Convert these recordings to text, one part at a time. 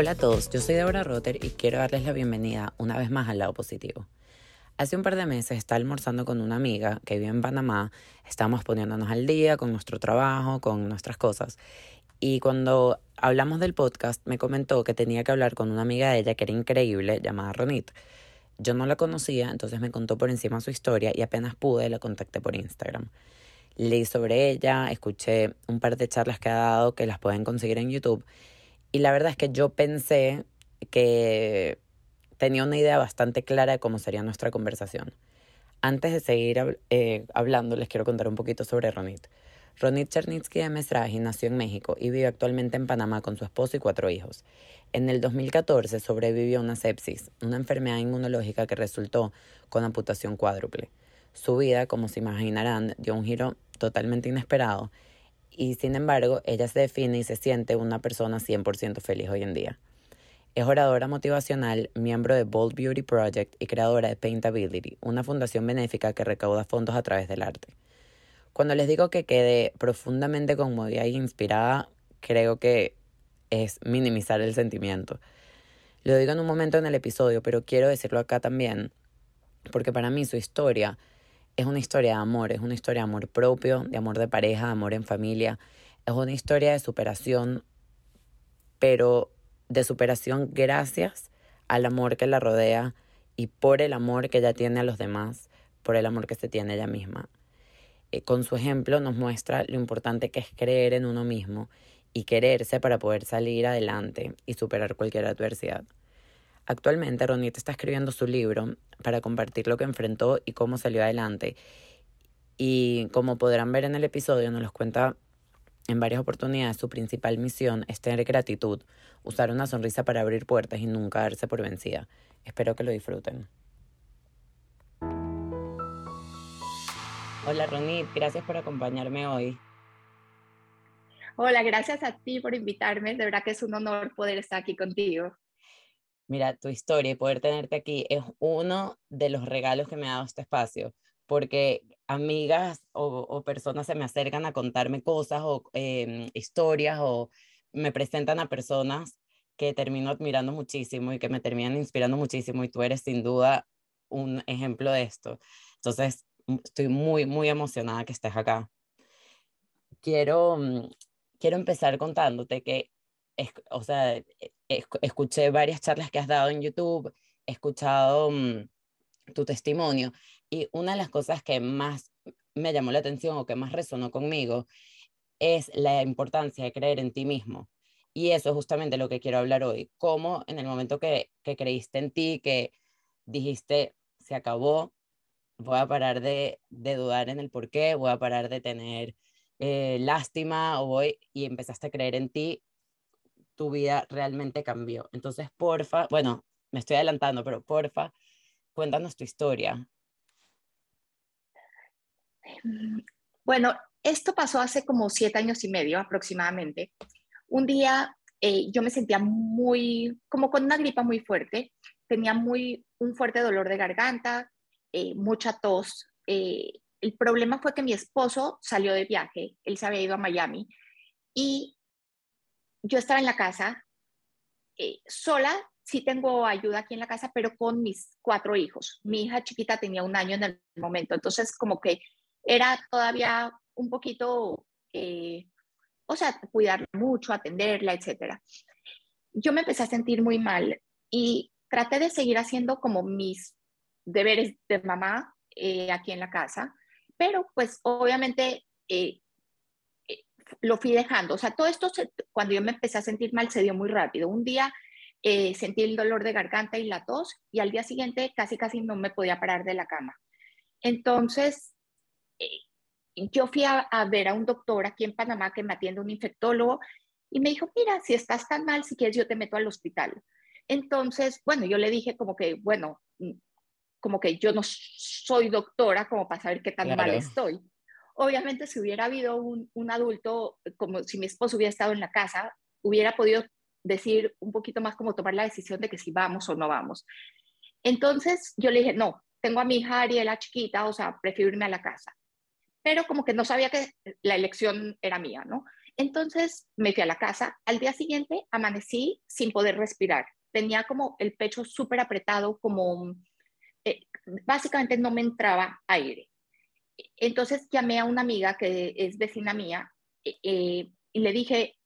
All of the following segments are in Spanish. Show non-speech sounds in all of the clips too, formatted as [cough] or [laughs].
Hola a todos, yo soy Deborah Rotter y quiero darles la bienvenida una vez más al lado positivo. Hace un par de meses estaba almorzando con una amiga que vive en Panamá, estábamos poniéndonos al día con nuestro trabajo, con nuestras cosas, y cuando hablamos del podcast me comentó que tenía que hablar con una amiga de ella que era increíble, llamada Ronit. Yo no la conocía, entonces me contó por encima su historia y apenas pude la contacté por Instagram. Leí sobre ella, escuché un par de charlas que ha dado que las pueden conseguir en YouTube y la verdad es que yo pensé que tenía una idea bastante clara de cómo sería nuestra conversación. Antes de seguir eh, hablando, les quiero contar un poquito sobre Ronit. Ronit Chernitsky de Mesraji nació en México y vive actualmente en Panamá con su esposo y cuatro hijos. En el 2014 sobrevivió a una sepsis, una enfermedad inmunológica que resultó con amputación cuádruple. Su vida, como se imaginarán, dio un giro totalmente inesperado y sin embargo ella se define y se siente una persona 100% feliz hoy en día. Es oradora motivacional, miembro de Bold Beauty Project y creadora de Paintability, una fundación benéfica que recauda fondos a través del arte. Cuando les digo que quedé profundamente conmovida e inspirada, creo que es minimizar el sentimiento. Lo digo en un momento en el episodio, pero quiero decirlo acá también, porque para mí su historia es una historia de amor, es una historia de amor propio, de amor de pareja, de amor en familia, es una historia de superación, pero de superación gracias al amor que la rodea y por el amor que ella tiene a los demás, por el amor que se tiene ella misma. Eh, con su ejemplo nos muestra lo importante que es creer en uno mismo y quererse para poder salir adelante y superar cualquier adversidad. Actualmente Ronita está escribiendo su libro para compartir lo que enfrentó y cómo salió adelante. Y como podrán ver en el episodio, nos los cuenta en varias oportunidades, su principal misión es tener gratitud, usar una sonrisa para abrir puertas y nunca darse por vencida. Espero que lo disfruten. Hola Ronit, gracias por acompañarme hoy. Hola, gracias a ti por invitarme. De verdad que es un honor poder estar aquí contigo. Mira, tu historia y poder tenerte aquí es uno de los regalos que me ha dado este espacio, porque amigas o, personas se me acercan a contarme cosas o em, historias o me presentan a personas que termino admirando muchísimo y que me terminan inspirando muchísimo y tú eres sin duda un ejemplo de esto. Entonces, mm, estoy muy, muy emocionada que estés acá. Quiero, mm, quiero empezar contándote que o sea, e, escuché varias charlas que has dado en YouTube, he escuchado mm, tu testimonio y una de las cosas que más me llamó la atención o que más resonó conmigo es la importancia de creer en ti mismo. Y eso es justamente lo que quiero hablar hoy. Cómo en el momento que, que creíste en ti, que dijiste, se acabó, voy a parar de, de dudar en el por qué, voy a parar de tener eh, lástima o voy, y empezaste a creer en ti, tu vida realmente cambió. Entonces, porfa, bueno, me estoy adelantando, pero porfa, cuéntanos tu historia. Bueno, esto pasó hace como siete años y medio aproximadamente. Un día eh, yo me sentía muy, como con una gripa muy fuerte, tenía muy, un fuerte dolor de garganta, eh, mucha tos. Eh, el problema fue que mi esposo salió de viaje, él se había ido a Miami y yo estaba en la casa eh, sola, sí tengo ayuda aquí en la casa, pero con mis cuatro hijos. Mi hija chiquita tenía un año en el momento, entonces como que era todavía un poquito, eh, o sea, cuidarla mucho, atenderla, etcétera. Yo me empecé a sentir muy mal y traté de seguir haciendo como mis deberes de mamá eh, aquí en la casa, pero pues obviamente lo fui dejando. O sea, todo esto, cuando yo me empecé a sentir mal, se dio muy rápido. Un día eh, sentí el dolor de garganta y la tos y al día siguiente casi, casi no me podía parar de la cama. Entonces, eh, yo fui a, ver a un doctor aquí en Panamá que me atiende un infectólogo y me dijo, mira, si estás tan mal, si quieres yo te meto al hospital. Entonces, bueno, yo le dije como que, bueno, mm, como que yo no soy doctora como para saber qué tan mal estoy. Obviamente, si hubiera habido un, adulto, como si mi esposo hubiera estado en la casa, hubiera podido decir un poquito más como tomar la decisión de que si vamos o no vamos. Entonces yo le dije, no, tengo a mi hija Ariela chiquita, o sea, prefiero irme a la casa. Pero como que no sabía que la elección era mía, ¿no? Entonces me fui a la casa. Al día siguiente amanecí sin poder respirar. Tenía como el pecho súper apretado, como eh, básicamente no me entraba aire. Entonces llamé a una amiga que es vecina mía eh, eh, y le dije,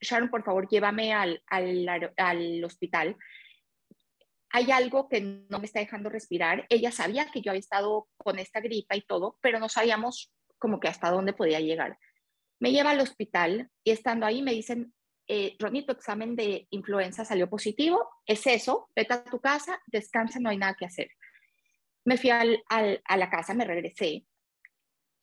Sharon, por favor, llévame al, al, al hospital hay algo que no me está dejando respirar. Ella sabía que yo había estado con esta gripa y todo, pero no sabíamos como que hasta dónde podía llegar. Me lleva al hospital y estando ahí me dicen, eh, Ronnie, tu examen de influenza salió positivo, es eso, vete a tu casa, descansa, no hay nada que hacer. Me fui al, a la casa, me regresé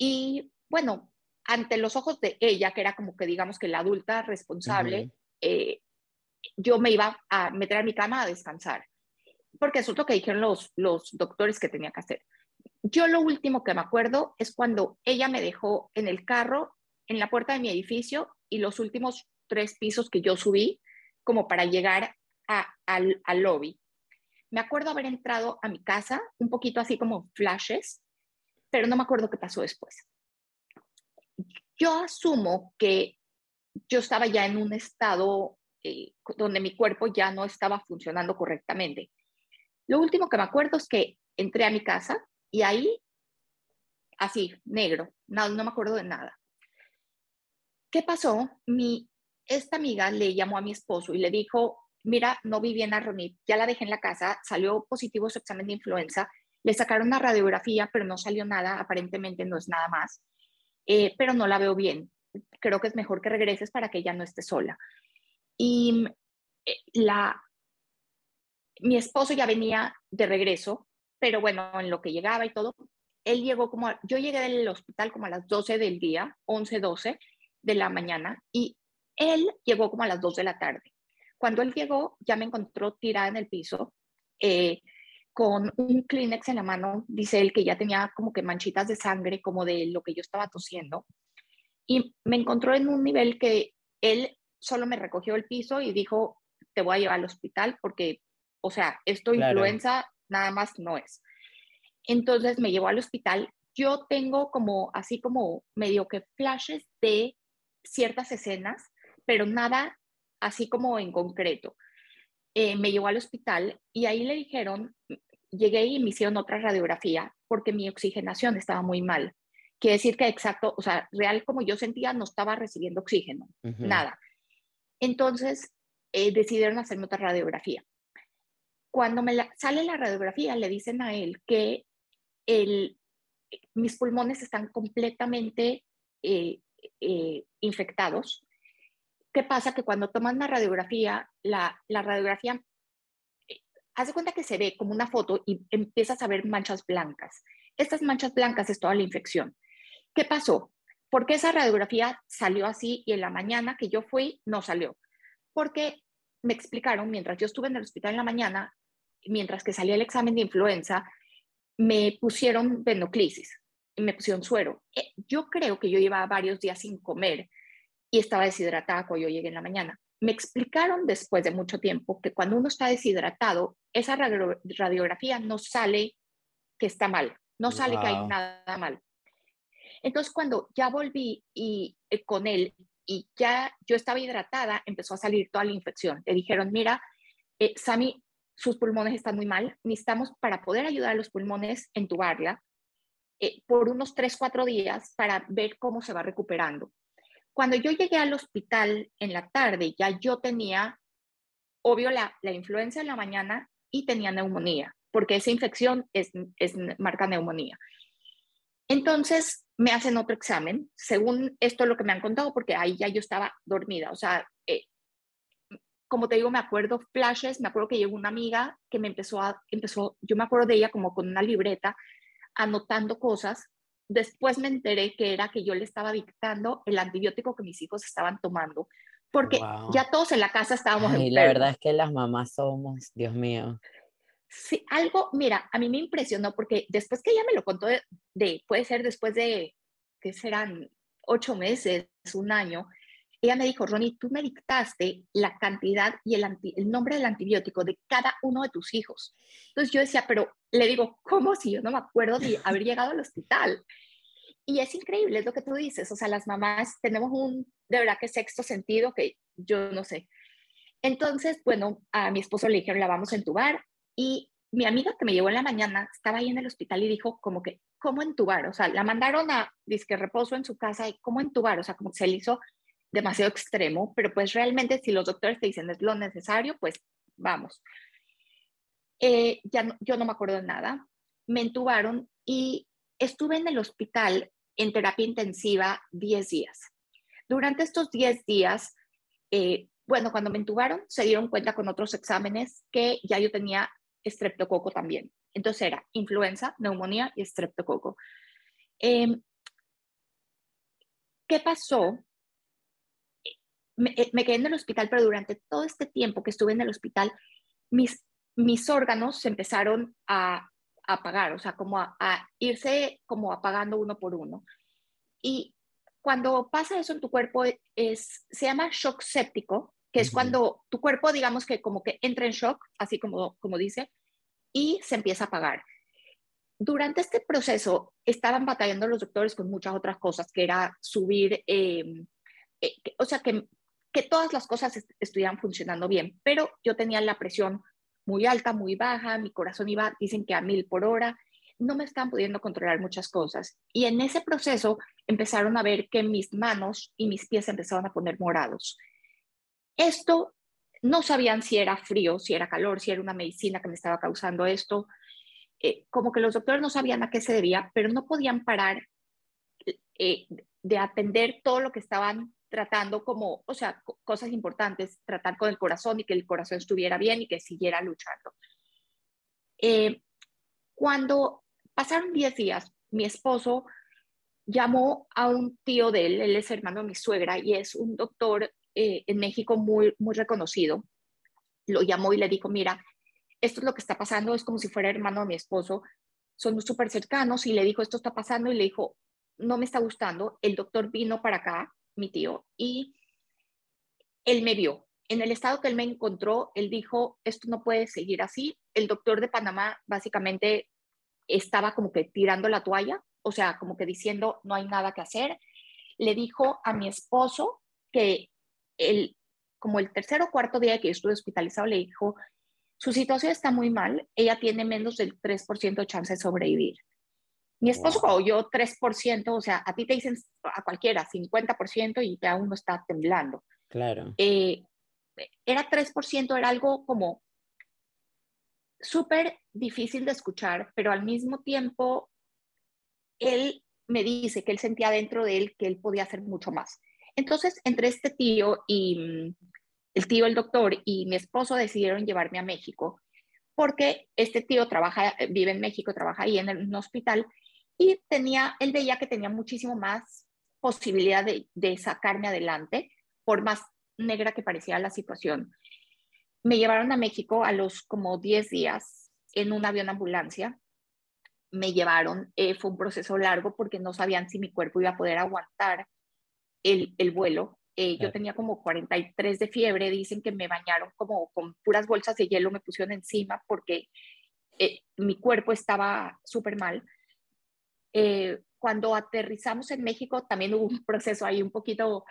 y bueno, ante los ojos de ella, que era como que digamos que la adulta responsable, eh, yo me iba a meter a mi cama a descansar porque eso es lo que dijeron los, los doctores que tenía que hacer. Yo lo último que me acuerdo es cuando ella me dejó en el carro, en la puerta de mi edificio y los últimos tres pisos que yo subí como para llegar al, al lobby. Me acuerdo haber entrado a mi casa, un poquito así como flashes, pero no me acuerdo qué pasó después. Yo asumo que yo estaba ya en un estado eh, donde mi cuerpo ya no estaba funcionando correctamente. Lo último que me acuerdo es que entré a mi casa y ahí, así, negro, no, no me acuerdo de nada. ¿Qué pasó? Mi, esta amiga le llamó a mi esposo y le dijo, mira, no vi bien a Ronit, ya la dejé en la casa, salió positivo su examen de influenza, le sacaron una radiografía, pero no salió nada, aparentemente no es nada más, eh, pero no la veo bien. Creo que es mejor que regreses para que ella no esté sola. Y eh, la, mi esposo ya venía de regreso, pero bueno, en lo que llegaba y todo, él llegó como, yo llegué del hospital como a las 12 del día, 11, 12 de la mañana, y él llegó como a las 2 de la tarde. Cuando él llegó, ya me encontró tirada en el piso, eh, con un Kleenex en la mano, dice él que ya tenía como que manchitas de sangre, como de lo que yo estaba tosiendo, y me encontró en un nivel que él solo me recogió el piso y dijo, te voy a llevar al hospital porque o sea, esto influenza nada más no es. Entonces me llevó al hospital. Yo tengo como, así como medio que flashes de ciertas escenas, pero nada así como en concreto. Eh, me llevó al hospital y ahí le dijeron, llegué y me hicieron otra radiografía porque mi oxigenación estaba muy mal. Quiere decir que exacto, o sea, real como yo sentía, no estaba recibiendo oxígeno, nada. Entonces eh, decidieron hacerme otra radiografía cuando me sale la radiografía, le dicen a él que el, mis pulmones están completamente eh, eh, infectados. ¿Qué pasa? Que cuando toman la radiografía, la, radiografía eh, hace cuenta que se ve como una foto y empiezas a ver manchas blancas. Estas manchas blancas es toda la infección. ¿Qué pasó? ¿Por qué esa radiografía salió así y en la mañana que yo fui no salió? Porque me explicaron, mientras yo estuve en el hospital en la mañana, mientras que salía el examen de influenza, me pusieron venoclisis, me pusieron suero. Eh, yo creo que yo llevaba varios días sin comer y estaba deshidratada cuando yo llegué en la mañana. Me explicaron después de mucho tiempo que cuando uno está deshidratado, esa radiografía no sale que está mal, no sale que hay nada mal. Entonces, cuando ya volví y, eh, con él y ya yo estaba hidratada, empezó a salir toda la infección. Le dijeron, mira, eh, Sami, sus pulmones están muy mal, necesitamos para poder ayudar a los pulmones entubarla eh, por unos 3, 4 días para ver cómo se va recuperando. Cuando yo llegué al hospital en la tarde, ya yo tenía, obvio, la, la influenza en la mañana y tenía neumonía, porque esa infección es, es marca neumonía. Entonces me hacen otro examen, según esto lo que me han contado, porque ahí ya yo estaba dormida, o sea, eh, como te digo, me acuerdo flashes, me acuerdo que llegó una amiga que me empezó a, empezó, yo me acuerdo de ella como con una libreta, anotando cosas. Después me enteré que era que yo le estaba dictando el antibiótico que mis hijos estaban tomando, porque ya todos en la casa estábamos Y la verdad es que las mamás somos, Dios mío. Sí, algo, mira, a mí me impresionó porque después que ella me lo contó, de puede ser después de, que serán ocho meses, un año, ella me dijo, Ronnie, tú me dictaste la cantidad y el, el, nombre del antibiótico de cada uno de tus hijos. Entonces yo decía, pero le digo, ¿cómo si yo no me acuerdo de haber llegado al hospital? y es increíble, es lo que tú dices, o sea, las mamás tenemos un, de verdad que sexto sentido que yo no sé. Entonces, bueno, a mi esposo le dijeron, la vamos a entubar y mi amiga que me llevó en la mañana estaba ahí en el hospital y dijo como que, ¿cómo entubar? O sea, la mandaron a disque reposo en su casa y ¿cómo entubar? O sea, como que se le hizo demasiado extremo, pero pues realmente si los doctores te dicen es lo necesario, pues vamos. Eh, ya yo no me acuerdo de nada. Me entubaron y estuve en el hospital en terapia intensiva 10 días. Durante estos 10 días, eh, bueno, cuando me entubaron, se dieron cuenta con otros exámenes que ya yo tenía estreptococo también. Entonces era influenza, neumonía y estreptococo. Em, ¿Qué pasó? Me, eh, me, quedé en el hospital, pero durante todo este tiempo que estuve en el hospital, mis, mis órganos se empezaron a apagar, o sea, como a, irse como apagando uno por uno. Y cuando pasa eso en tu cuerpo, es, se llama shock séptico, que es cuando tu cuerpo, digamos que como que entra en shock, así como, como dice, y se empieza a apagar. Durante este proceso estaban batallando los doctores con muchas otras cosas, que era subir, em, eh, o sea, que, que todas las cosas estuvieran funcionando bien, pero yo tenía la presión muy alta, muy baja, mi corazón iba, dicen que a mil por hora, no me están pudiendo controlar muchas cosas. Y en ese proceso empezaron a ver que mis manos y mis pies empezaron a poner morados. Esto no sabían si era frío, si era calor, si era una medicina que me estaba causando esto. Eh, como que los doctores no sabían a qué se debía, pero no podían parar eh, de atender todo lo que estaban tratando como, o sea, cosas importantes, tratar con el corazón y que el corazón estuviera bien y que siguiera luchando. Eh, cuando pasaron 10 días, mi esposo llamó a un tío de él, él es hermano de mi suegra y es un doctor eh, en México muy, muy reconocido. Lo llamó y le dijo, mira, esto es lo que está pasando, es como si fuera hermano de mi esposo, son súper cercanos y le dijo, esto está pasando y le dijo, no me está gustando, el doctor vino para acá mi tío, y él me vio. En el estado que él me encontró, él dijo, esto no puede seguir así. El doctor de Panamá básicamente estaba como que tirando la toalla, o sea, como que diciendo, no hay nada que hacer. Le dijo a mi esposo que el, como el tercer o cuarto día que estuve hospitalizado, le dijo, su situación está muy mal, ella tiene menos del 3% de chance de sobrevivir. Mi esposo wow. yo 3%, o sea, a ti te dicen a cualquiera 50% y ya uno está temblando. Claro. Eh, era 3%, era algo como súper difícil de escuchar, pero al mismo tiempo él me dice que él sentía dentro de él que él podía hacer mucho más. Entonces, entre este tío y mm, el tío, el doctor y mi esposo decidieron llevarme a México porque este tío trabaja, vive en México, trabaja ahí en un hospital y tenía, él veía que tenía muchísimo más posibilidad de, de sacarme adelante, por más negra que parecía la situación. Me llevaron a México a los como 10 días en un avión ambulancia. Me llevaron, eh, fue un proceso largo porque no sabían si mi cuerpo iba a poder aguantar el, el vuelo. Eh, yo tenía como 43 de fiebre, dicen que me bañaron como con puras bolsas de hielo, me pusieron encima porque eh, mi cuerpo estaba súper mal. Eh, cuando aterrizamos en México también hubo un proceso ahí un poquito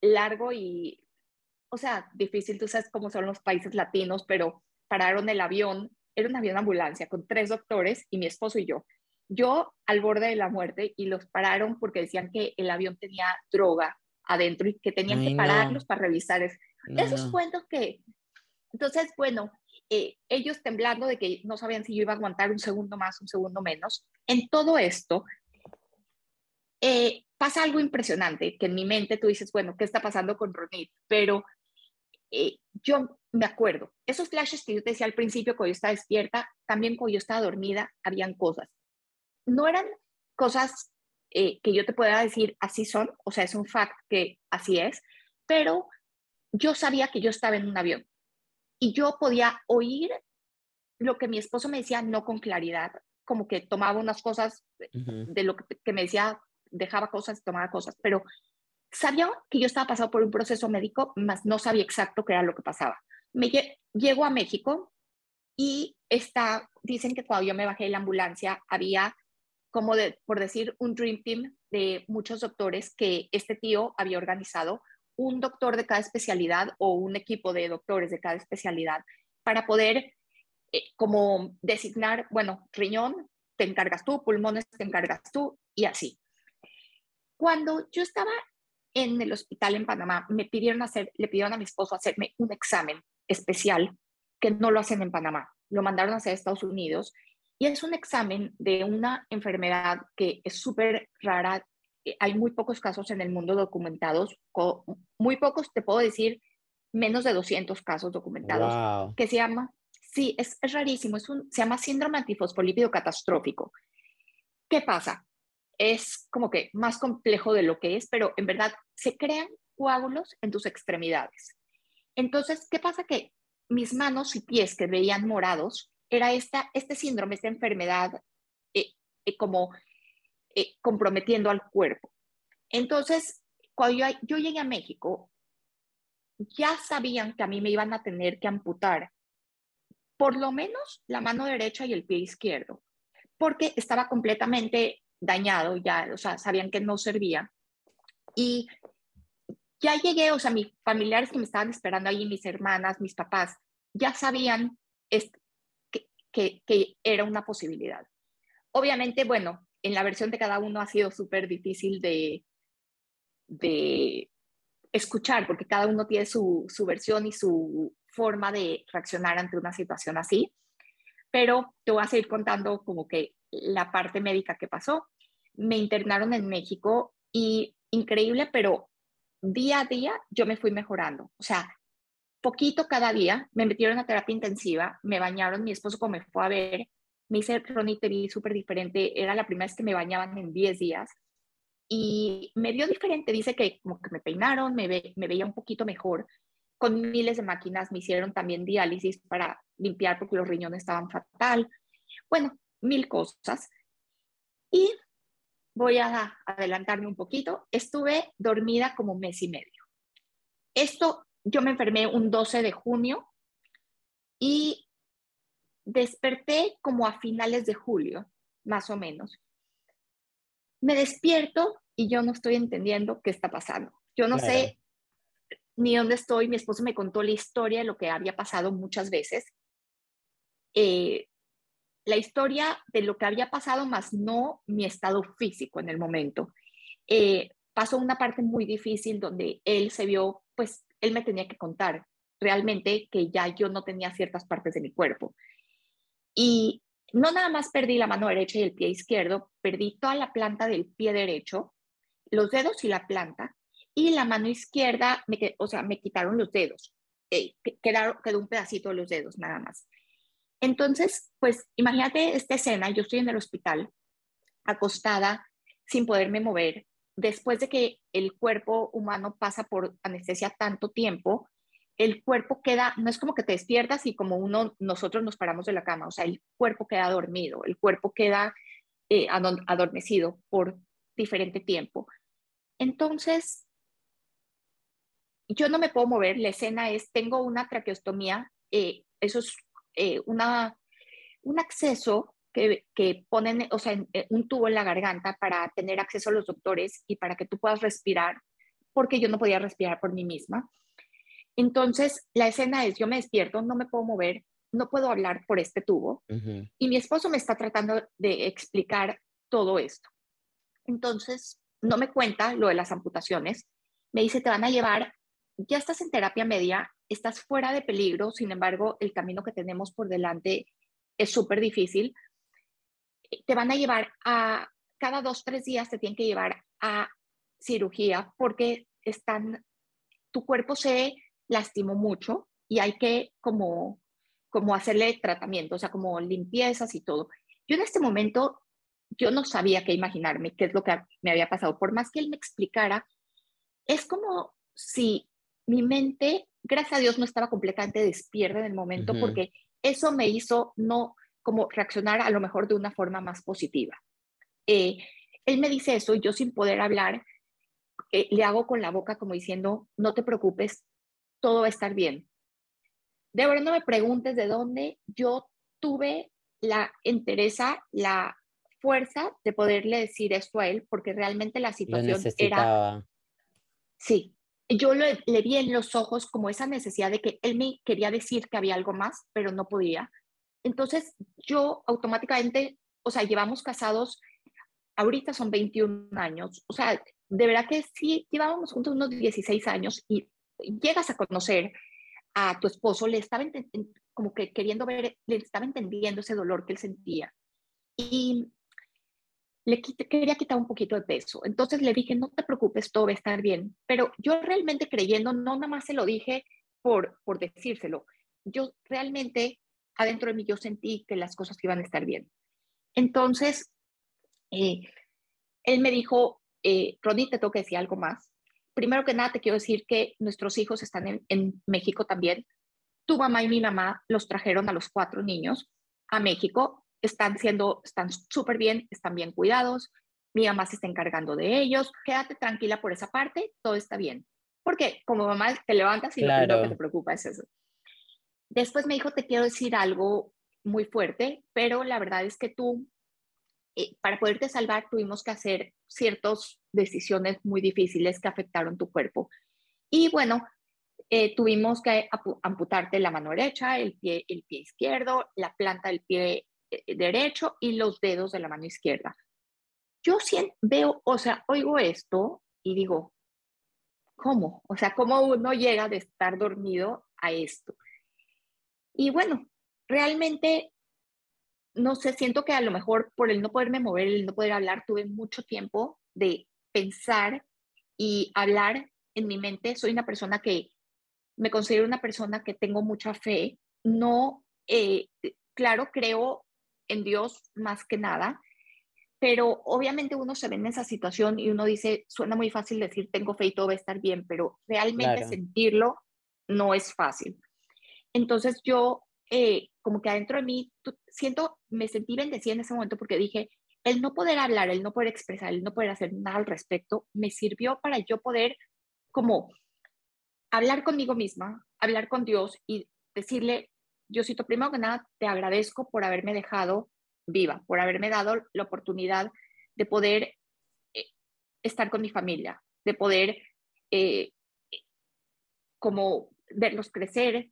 largo y, o sea, difícil, tú sabes cómo son los países latinos, pero pararon el avión, era un avión ambulancia con tres doctores y mi esposo y yo. Yo al borde de la muerte y los pararon porque decían que el avión tenía droga adentro y que tenían que pararlos para revisar. Esos cuentos que... Entonces, bueno, eh, ellos temblando de que no sabían si yo iba a aguantar un segundo más, un segundo menos. En todo esto, eh, pasa algo impresionante, que en mi mente tú dices, bueno, ¿qué está pasando con Ronit? Pero eh, yo me acuerdo, esos flashes que yo te decía al principio, cuando yo estaba despierta, también cuando yo estaba dormida, habían cosas. No eran cosas que yo te pueda decir, así son, o sea, es un fact que así es, pero yo sabía que yo estaba en un avión y yo podía oír lo que mi esposo me decía, no con claridad, como que tomaba unas cosas de lo que, me decía, dejaba cosas tomaba cosas, pero sabía que yo estaba pasando por un proceso médico, más no sabía exacto qué era lo que pasaba. Me llego a México y está, dicen que cuando yo me bajé de la ambulancia había como de, por decir, un Dream Team de muchos doctores que este tío había organizado un doctor de cada especialidad o un equipo de doctores de cada especialidad para poder eh, como designar, bueno, riñón, te encargas tú, pulmones, te encargas tú y así. Cuando yo estaba en el hospital en Panamá, me pidieron hacer, le pidieron a mi esposo hacerme un examen especial que no lo hacen en Panamá, lo mandaron a hacer a Estados Unidos y es un examen de una enfermedad que es súper rara. Eh, hay muy pocos casos en el mundo documentados, muy pocos, te puedo decir, menos de 200 casos documentados, que se llama, sí, es, es rarísimo, es un, se llama síndrome antifosfolípido catastrófico. ¿Qué pasa? Es como que más complejo de lo que es, pero en verdad se crean coágulos en tus extremidades. Entonces, ¿qué pasa? Que mis manos y pies que veían morados era esta, este síndrome, esta enfermedad eh, eh, como eh, comprometiendo al cuerpo. Entonces, cuando yo, yo llegué a México, ya sabían que a mí me iban a tener que amputar por lo menos la mano derecha y el pie izquierdo, porque estaba completamente dañado, ya, o sea, sabían que no servía. Y ya llegué, o sea, mis familiares que me estaban esperando ahí, mis hermanas, mis papás, ya sabían que, que, era una posibilidad. Obviamente, bueno, en la versión de cada uno ha sido súper difícil de, de escuchar, porque cada uno tiene su, su versión y su forma de reaccionar ante una situación así. Pero te voy a seguir contando como que la parte médica que pasó. Me internaron en México y increíble, pero día a día yo me fui mejorando. O sea, poquito cada día, me metieron a terapia intensiva, me bañaron, mi esposo como me fue a ver, me hice Ronnie vi súper diferente, era la primera vez que me bañaban en 10 días y me vio diferente, dice que como que me peinaron, me, ve, veía un poquito mejor, con miles de máquinas me hicieron también diálisis para limpiar porque los riñones estaban fatal, bueno, mil cosas. Y voy a adelantarme un poquito, estuve dormida como mes y medio. Esto, yo me enfermé un 12 de junio y desperté como a finales de julio, más o menos. Me despierto y yo no estoy entendiendo qué está pasando. Yo no sé ni dónde estoy. Mi esposo me contó la historia de lo que había pasado muchas veces. Eh, la historia de lo que había pasado, más no mi estado físico en el momento. Eh, pasó una parte muy difícil donde él se vio, pues él me tenía que contar realmente que ya yo no tenía ciertas partes de mi cuerpo. Y no nada más perdí la mano derecha y el pie izquierdo, perdí toda la planta del pie derecho, los dedos y la planta, y la mano izquierda, me, o sea, me quitaron los dedos, eh, quedó un pedacito de los dedos nada más. Entonces, pues imagínate esta escena, yo estoy en el hospital, acostada, sin poderme mover, después de que el cuerpo humano pasa por anestesia tanto tiempo, el cuerpo queda, no es como que te despiertas y como uno, nosotros nos paramos de la cama, o sea, el cuerpo queda dormido, el cuerpo queda eh, adormecido por diferente tiempo. Entonces, yo no me puedo mover, la escena es, tengo una traqueostomía, eh, eso es eh, una, un acceso que, que ponen, o sea, eh, un tubo en la garganta para tener acceso a los doctores y para que tú puedas respirar, porque yo no podía respirar por mí misma. Entonces, la escena es, yo me despierto, no me puedo mover, no puedo hablar por este tubo, y mi esposo me está tratando de explicar todo esto. Entonces, no me cuenta lo de las amputaciones, me dice, te van a llevar, ya estás en terapia media, estás fuera de peligro, sin embargo, el camino que tenemos por delante es súper difícil. Te van a llevar a, cada dos, tres días te tienen que llevar a cirugía porque están, tu cuerpo se lastimó mucho y hay que como, como hacerle tratamiento, o sea, como limpiezas y todo. Yo en este momento, yo no sabía qué imaginarme, qué es lo que me había pasado. Por más que él me explicara, es como si mi mente gracias a Dios no estaba completamente despierta en el momento porque eso me hizo no como reaccionar a lo mejor de una forma más positiva. Eh, él me dice eso y yo sin poder hablar, eh, le hago con la boca como diciendo, no te preocupes, todo va a estar bien. De verdad no me preguntes de dónde yo tuve la entereza, la fuerza de poderle decir esto a él, porque realmente la situación era... Sí, yo le, le vi en los ojos como esa necesidad de que él me quería decir que había algo más, pero no podía. Entonces yo automáticamente, o sea, llevamos casados, ahorita son 21 años, o sea, de verdad que sí, llevábamos juntos unos 16 años y llegas a conocer a tu esposo, le estaba como que queriendo ver, le estaba entendiendo ese dolor que él sentía. Y le quería quitar un poquito de peso. Entonces le dije, no te preocupes, todo va a estar bien. Pero yo realmente creyendo, no nada más se lo dije por, por decírselo. Yo realmente, adentro de mí, yo sentí que las cosas iban a estar bien. Entonces, eh, él me dijo, eh, Ronnie, te tengo que decir algo más. Primero que nada, te quiero decir que nuestros hijos están en, en México también. Tu mamá y mi mamá los trajeron a los cuatro niños a México. Están siendo, están súper bien, están bien cuidados. Mi mamá se está encargando de ellos. Quédate tranquila por esa parte, todo está bien. Porque como mamá te levantas y lo primero que te preocupa es eso. Después me dijo, te quiero decir algo muy fuerte, pero la verdad es que tú eh, para poderte salvar tuvimos que hacer ciertas decisiones muy difíciles que afectaron tu cuerpo. Y bueno, eh, tuvimos que amputarte la mano derecha, el pie, el pie izquierdo, la planta del pie eh, derecho y los dedos de la mano izquierda. Yo siento, veo, o sea, oigo esto y digo, ¿cómo? O sea, ¿cómo uno llega de estar dormido a esto? Y bueno, realmente no sé, siento que a lo mejor por el no poderme mover, el no poder hablar, tuve mucho tiempo de pensar y hablar en mi mente. Soy una persona que me considero una persona que tengo mucha fe. No, eh, claro, creo en Dios más que nada, pero obviamente uno se ve en esa situación y uno dice, suena muy fácil decir tengo fe y todo va a estar bien, pero realmente sentirlo no es fácil. Entonces yo eh, como que adentro de mí siento, me sentí bendecida en ese momento porque dije, el no poder hablar, el no poder expresar, el no poder hacer nada al respecto, me sirvió para yo poder como hablar conmigo misma, hablar con Dios y decirle, Diosito, primero que nada, te agradezco por haberme dejado viva, por haberme dado la oportunidad de poder eh, estar con mi familia, de poder eh, como verlos crecer,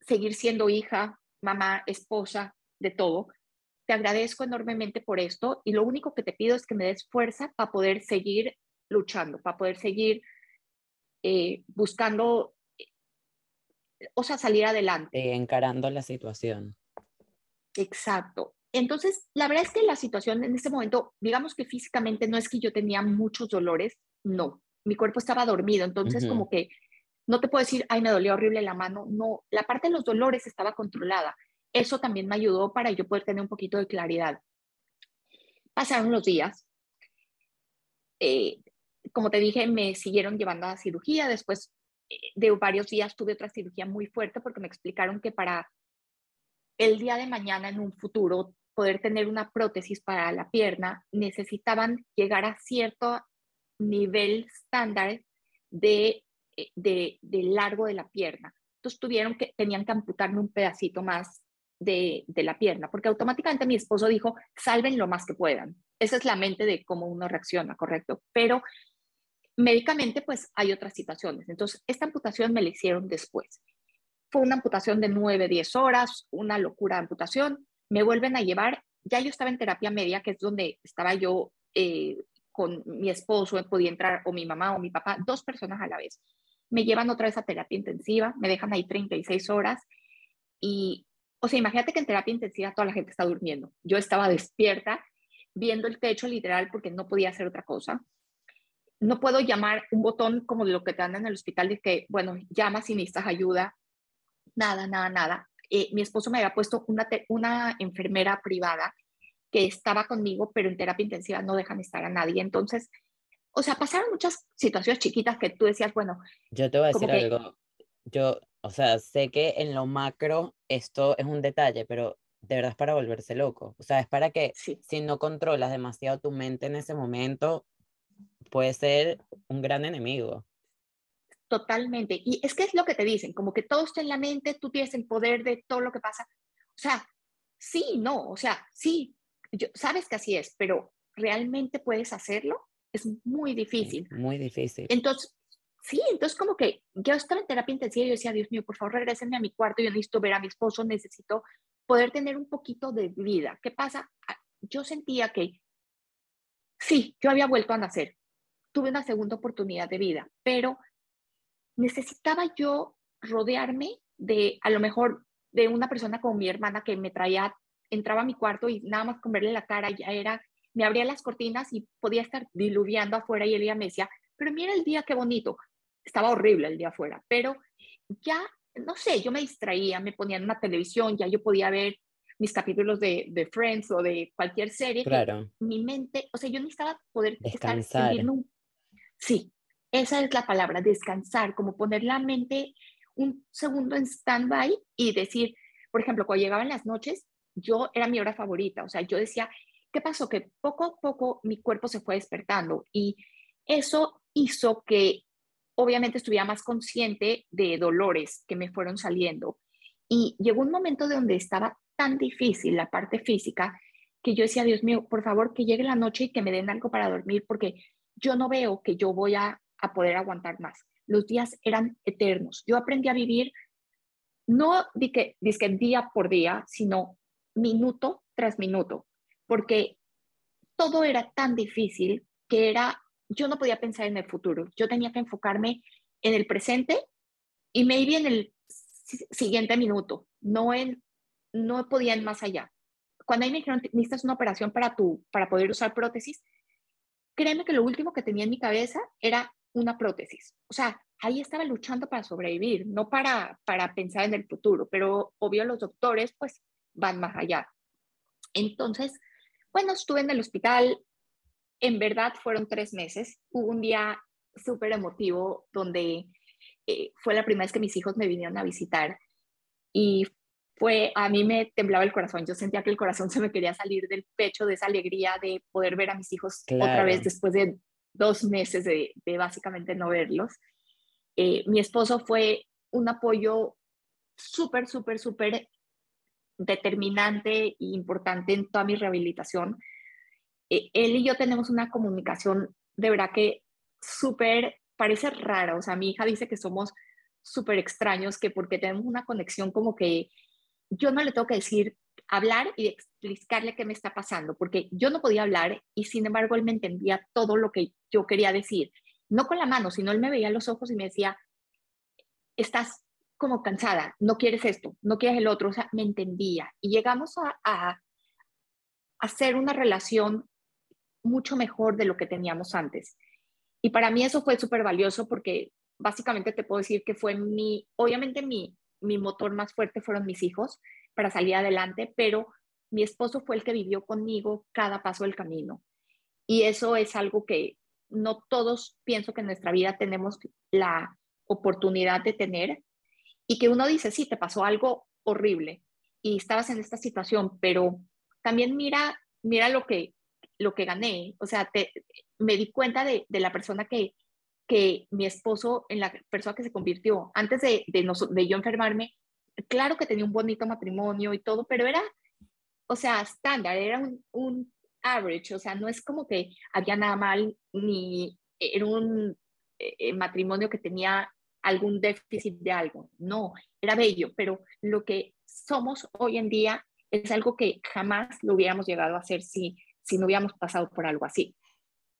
seguir siendo hija, mamá, esposa, de todo. Te agradezco enormemente por esto y lo único que te pido es que me des fuerza para poder seguir luchando, para poder seguir eh, buscando, o sea, salir adelante. encarando la situación. Exacto. Entonces, la verdad es que la situación en ese momento, digamos que físicamente no es que yo tenía muchos dolores, no, mi cuerpo estaba dormido, entonces como que no te puedo decir, ay, me dolió horrible la mano. No, la parte de los dolores estaba controlada. Eso también me ayudó para yo poder tener un poquito de claridad. Pasaron los días. Eh, como te dije, me siguieron llevando a cirugía. Después eh, de varios días tuve otra cirugía muy fuerte porque me explicaron que para el día de mañana, en un futuro, poder tener una prótesis para la pierna, necesitaban llegar a cierto nivel estándar de eh, de, largo de la pierna. Entonces tuvieron que, tenían que amputarme un pedacito más de, de, la pierna, porque automáticamente mi esposo dijo, salven lo más que puedan. Esa es la mente de cómo uno reacciona, ¿correcto? Pero médicamente, pues hay otras situaciones. Entonces, esta amputación me la hicieron después. Fue una amputación de 9, 10 horas, una locura de amputación. Me vuelven a llevar, ya yo estaba en terapia media, que es donde estaba yo eh, con mi esposo, podía entrar o mi mamá o mi papá, dos personas a la vez me llevan otra vez a terapia intensiva, me dejan ahí 36 horas y, o sea, imagínate que en terapia intensiva toda la gente está durmiendo. Yo estaba despierta, viendo el techo literal porque no podía hacer otra cosa. No puedo llamar un botón como lo que te dan en el hospital de que, bueno, llama si necesitas ayuda. Nada, nada, nada. Eh, mi esposo me había puesto una, una enfermera privada que estaba conmigo, pero en terapia intensiva no dejan estar a nadie. Entonces, o sea, pasaron muchas situaciones chiquitas que tú decías, bueno. Yo te voy a decir algo. Yo, o sea, sé que en lo macro esto es un detalle, pero de verdad es para volverse loco. O sea, es para que si no controlas demasiado tu mente en ese momento, puede ser un gran enemigo. Totalmente. Y es que es lo que te dicen, como que todo está en la mente, tú tienes el poder de todo lo que pasa. O sea, sí, no, o sea, sí, yo, sabes que así es, pero ¿realmente puedes hacerlo? Es muy difícil. Muy difícil. Entonces, sí, entonces como que yo estaba en terapia intensiva y yo decía, Dios mío, por favor, regrésenme a mi cuarto, yo necesito ver a mi esposo, necesito poder tener un poquito de vida. ¿Qué pasa? Ah, yo sentía que sí, yo había vuelto a nacer, tuve una segunda oportunidad de vida, pero necesitaba yo rodearme de, a lo mejor, de una persona como mi hermana que me traía, entraba a mi cuarto y nada más con verle la cara ya era, me abría las cortinas y podía estar diluviando afuera y ella me decía, pero mira el día, qué bonito. Estaba horrible el día afuera, pero ya, no sé, yo me distraía, me ponía en una televisión, ya yo podía ver mis capítulos de, de Friends o de cualquier serie. Claro. Mi mente, o sea, yo necesitaba poder descansar. Estar, sí, esa es la palabra, descansar, como poner la mente un segundo en stand-by y decir, por ejemplo, cuando llegaban las noches, yo era mi hora favorita, o sea, yo decía, ¿qué pasó? Que poco a poco mi cuerpo se fue despertando y eso hizo que obviamente estuviera más consciente de dolores que me fueron saliendo. Y llegó un momento de donde estaba tan difícil la parte física que yo decía, Dios mío, por favor, que llegue la noche y que me den algo para dormir porque yo no veo que yo voy a, poder aguantar más. Los días eran eternos. Yo aprendí a vivir no di que, día por día, sino minuto tras minuto, porque todo era tan difícil que era, yo no podía pensar en el futuro, yo tenía que enfocarme en el presente y maybe en el siguiente minuto, no en no podían más allá. Cuando a mí me dijeron, necesitas una operación para, tu, para poder usar prótesis, créeme que lo último que tenía en mi cabeza era una prótesis. O sea, ahí estaba luchando para sobrevivir, no para, para pensar en el futuro, pero obvio los doctores pues van más allá. Entonces, bueno, estuve en el hospital, en verdad fueron tres meses, hubo un día súper emotivo donde eh, fue la primera vez que mis hijos me vinieron a visitar y fue, a mí me temblaba el corazón, yo sentía que el corazón se me quería salir del pecho de esa alegría de poder ver a mis hijos otra vez después de dos meses de, básicamente no verlos. Eh, mi esposo fue un apoyo súper, súper, súper determinante e importante en toda mi rehabilitación. Eh, él y yo tenemos una comunicación de verdad que súper, parece rara, o sea, mi hija dice que somos súper extraños, que porque tenemos una conexión como que yo no le tengo que decir, hablar y explicarle qué me está pasando, porque yo no podía hablar y sin embargo él me entendía todo lo que yo quería decir, no con la mano, sino él me veía los ojos y me decía, estás como cansada, no quieres esto, no quieres el otro, o sea, me entendía. Y llegamos a, a hacer una relación mucho mejor de lo que teníamos antes. Y para mí eso fue súper valioso porque básicamente te puedo decir que fue mi, obviamente mi, mi motor más fuerte fueron mis hijos para salir adelante, pero mi esposo fue el que vivió conmigo cada paso del camino. Y eso es algo que no todos pienso que en nuestra vida tenemos la oportunidad de tener y que uno dice, sí, te pasó algo horrible y estabas en esta situación, pero también mira, mira lo que, lo que gané. O sea, te, me di cuenta de, de la persona que, que mi esposo, en la persona que se convirtió, antes de, de, de yo enfermarme, claro que tenía un bonito matrimonio y todo, pero era, o sea, estándar, era un, un average, o sea, no es como que había nada mal, ni era un eh, matrimonio que tenía algún déficit de algo, no, era bello, pero lo que somos hoy en día es algo que jamás lo hubiéramos llegado a hacer si, si no hubiéramos pasado por algo así.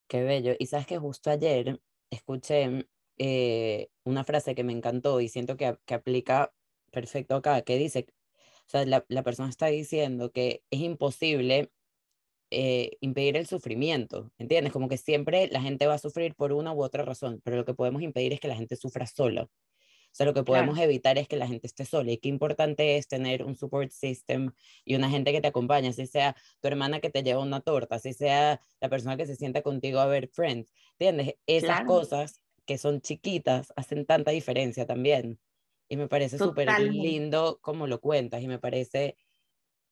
Qué bello. Y sabes que justo ayer escuché eh, una frase que me encantó y siento que, que aplica perfecto acá, que dice, o sea, la, la persona está diciendo que es imposible eh, impedir el sufrimiento, ¿entiendes? Como que siempre la gente va a sufrir por una u otra razón, pero lo que podemos impedir es que la gente sufra solo. O sea, lo que podemos evitar es que la gente esté sola. Y qué importante es tener un support system y una gente que te acompañe, si sea tu hermana que te lleva una torta, si sea la persona que se sienta contigo a ver Friends. ¿Entiendes? Esas cosas que son chiquitas hacen tanta diferencia también. Y me parece súper lindo como lo cuentas y me parece,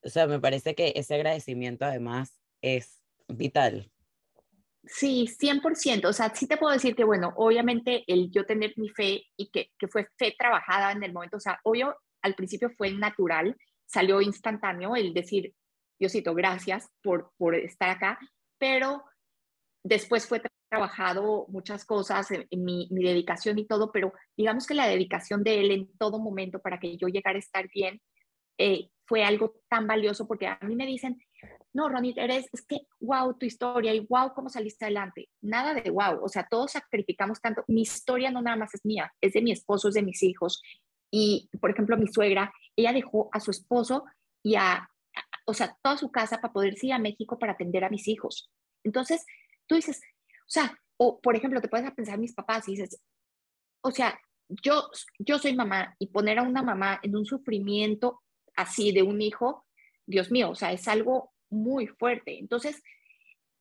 o sea, me parece que ese agradecimiento además es vital. Sí, 100%. O sea, sí te puedo decir que, bueno, obviamente el yo tener mi fe y que, que fue fe trabajada en el momento, o sea, obvio, al principio fue natural, salió instantáneo el decir, Diosito, gracias por, por estar acá, pero después fue trabajado muchas cosas, en, mi, mi, dedicación y todo, pero digamos que la dedicación de él en todo momento para que yo llegara a estar bien eh, fue algo tan valioso porque a mí me dicen, no, Ronit, eres, es que, wow, tu historia y wow, cómo saliste adelante. Nada de wow, o sea, todos sacrificamos tanto. Mi historia no nada más es mía, es de mi esposo, es de mis hijos. Y, por ejemplo, mi suegra, ella dejó a su esposo y a, o sea, toda su casa para poder ir a México para atender a mis hijos. Entonces, tú dices, o sea, o por ejemplo, te puedes pensar mis papás y dices, o sea, yo, yo soy mamá y poner a una mamá en un sufrimiento así de un hijo, Dios mío, o sea, es algo muy fuerte. Entonces,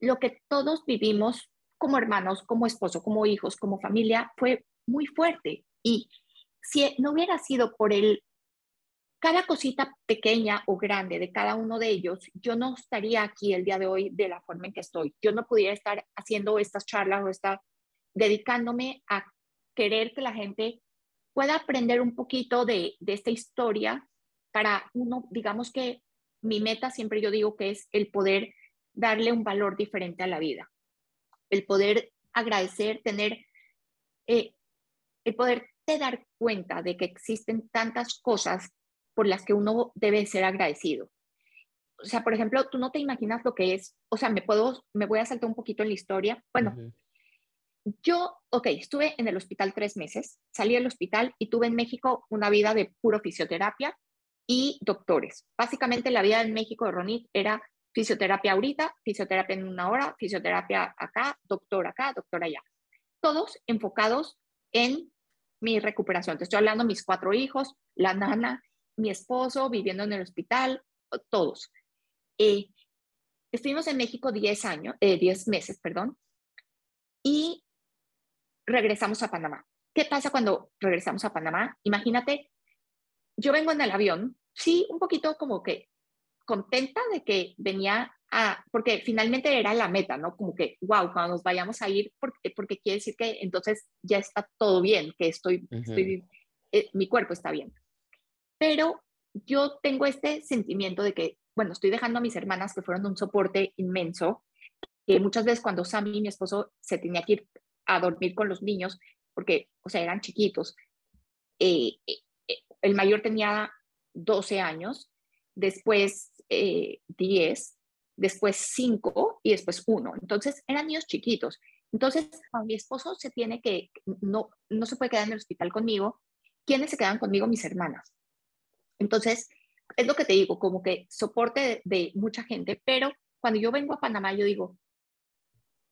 lo que todos vivimos como hermanos, como esposo, como hijos, como familia, fue muy fuerte. Y si no hubiera sido por el, cada cosita pequeña o grande de cada uno de ellos, yo no estaría aquí el día de hoy de la forma en que estoy. Yo no pudiera estar haciendo estas charlas o estar dedicándome a querer que la gente pueda aprender un poquito de, de esta historia para uno, digamos que mi meta siempre yo digo que es el poder darle un valor diferente a la vida, el poder agradecer, tener, eh, el poder te dar cuenta de que existen tantas cosas por las que uno debe ser agradecido. O sea, por ejemplo, tú no te imaginas lo que es, o sea, me puedo, me voy a saltar un poquito en la historia. Bueno, yo, ok, estuve en el hospital tres meses, salí del hospital y tuve en México una vida de puro fisioterapia, y doctores. Básicamente la vida en México de Ronit era fisioterapia ahorita, fisioterapia en una hora, fisioterapia acá, doctor acá, doctor allá. Todos enfocados en mi recuperación. Te estoy hablando de mis cuatro hijos, la nana, mi esposo, viviendo en el hospital, todos. Eh, estuvimos en México 10 años, eh, 10 meses, perdón, y regresamos a Panamá. ¿Qué pasa cuando regresamos a Panamá? Imagínate yo vengo en el avión, sí, un poquito como que contenta de que venía a, porque finalmente era la meta, ¿no? Como que, wow, cuando nos vayamos a ir, porque, porque quiere decir que entonces ya está todo bien, que estoy, estoy eh, mi cuerpo está bien. Pero yo tengo este sentimiento de que, bueno, estoy dejando a mis hermanas que fueron un soporte inmenso, que muchas veces cuando Sammy, mi esposo, se tenía que ir a dormir con los niños, porque, o sea, eran chiquitos, eh, eh el mayor tenía 12 años, después 10, eh, después 5 y después 1. Entonces eran niños chiquitos. Entonces, mi esposo se tiene que, no, no se puede quedar en el hospital conmigo, ¿quiénes se quedan conmigo? Mis hermanas. Entonces, es lo que te digo, como que soporte de, mucha gente, pero cuando yo vengo a Panamá, yo digo,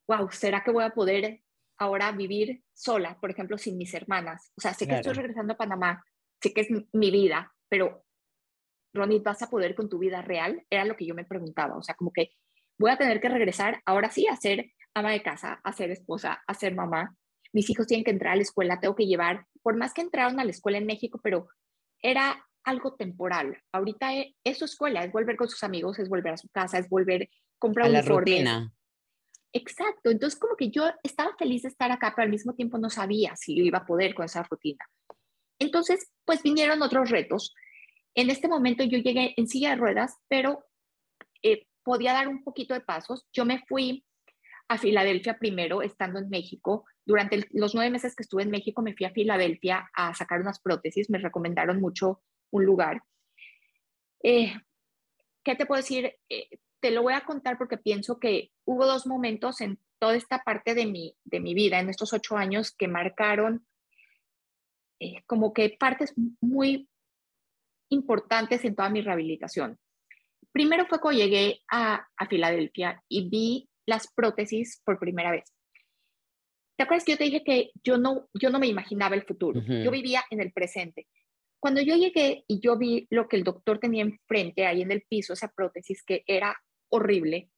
wow, ¿será que voy a poder ahora vivir sola, por ejemplo, sin mis hermanas? O sea, sé que estoy regresando a Panamá, sé que es mi vida, pero Ronnie, ¿vas a poder con tu vida real? Era lo que yo me preguntaba, o sea, como que voy a tener que regresar ahora sí a ser ama de casa, a ser esposa, a ser mamá. Mis hijos tienen que entrar a la escuela, tengo que llevar, por más que entraron a la escuela en México, pero era algo temporal. Ahorita e, es su escuela, es volver con sus amigos, es volver a su casa, es volver a comprar a la rutina. Exacto, entonces como que yo estaba feliz de estar acá, pero al mismo tiempo no sabía si yo iba a poder con esa rutina. Entonces, pues vinieron otros retos. En este momento yo llegué en silla de ruedas, pero eh, podía dar un poquito de pasos. Yo me fui a Filadelfia primero, estando en México. Durante los nueve meses que estuve en México, me fui a Filadelfia a sacar unas prótesis. Me recomendaron mucho un lugar. Eh, ¿Qué te puedo decir? Eh, te lo voy a contar porque pienso que hubo dos momentos en toda esta parte de mi, de mi vida, en estos ocho años, que marcaron eh, como que partes muy importantes en toda mi rehabilitación. Primero fue cuando llegué a, a Filadelfia y vi las prótesis por primera vez. ¿Te acuerdas que yo te dije que yo no, yo no me imaginaba el futuro? Yo vivía en el presente. Cuando yo llegué y yo vi lo que el doctor tenía enfrente, ahí en el piso, esa prótesis que era horrible,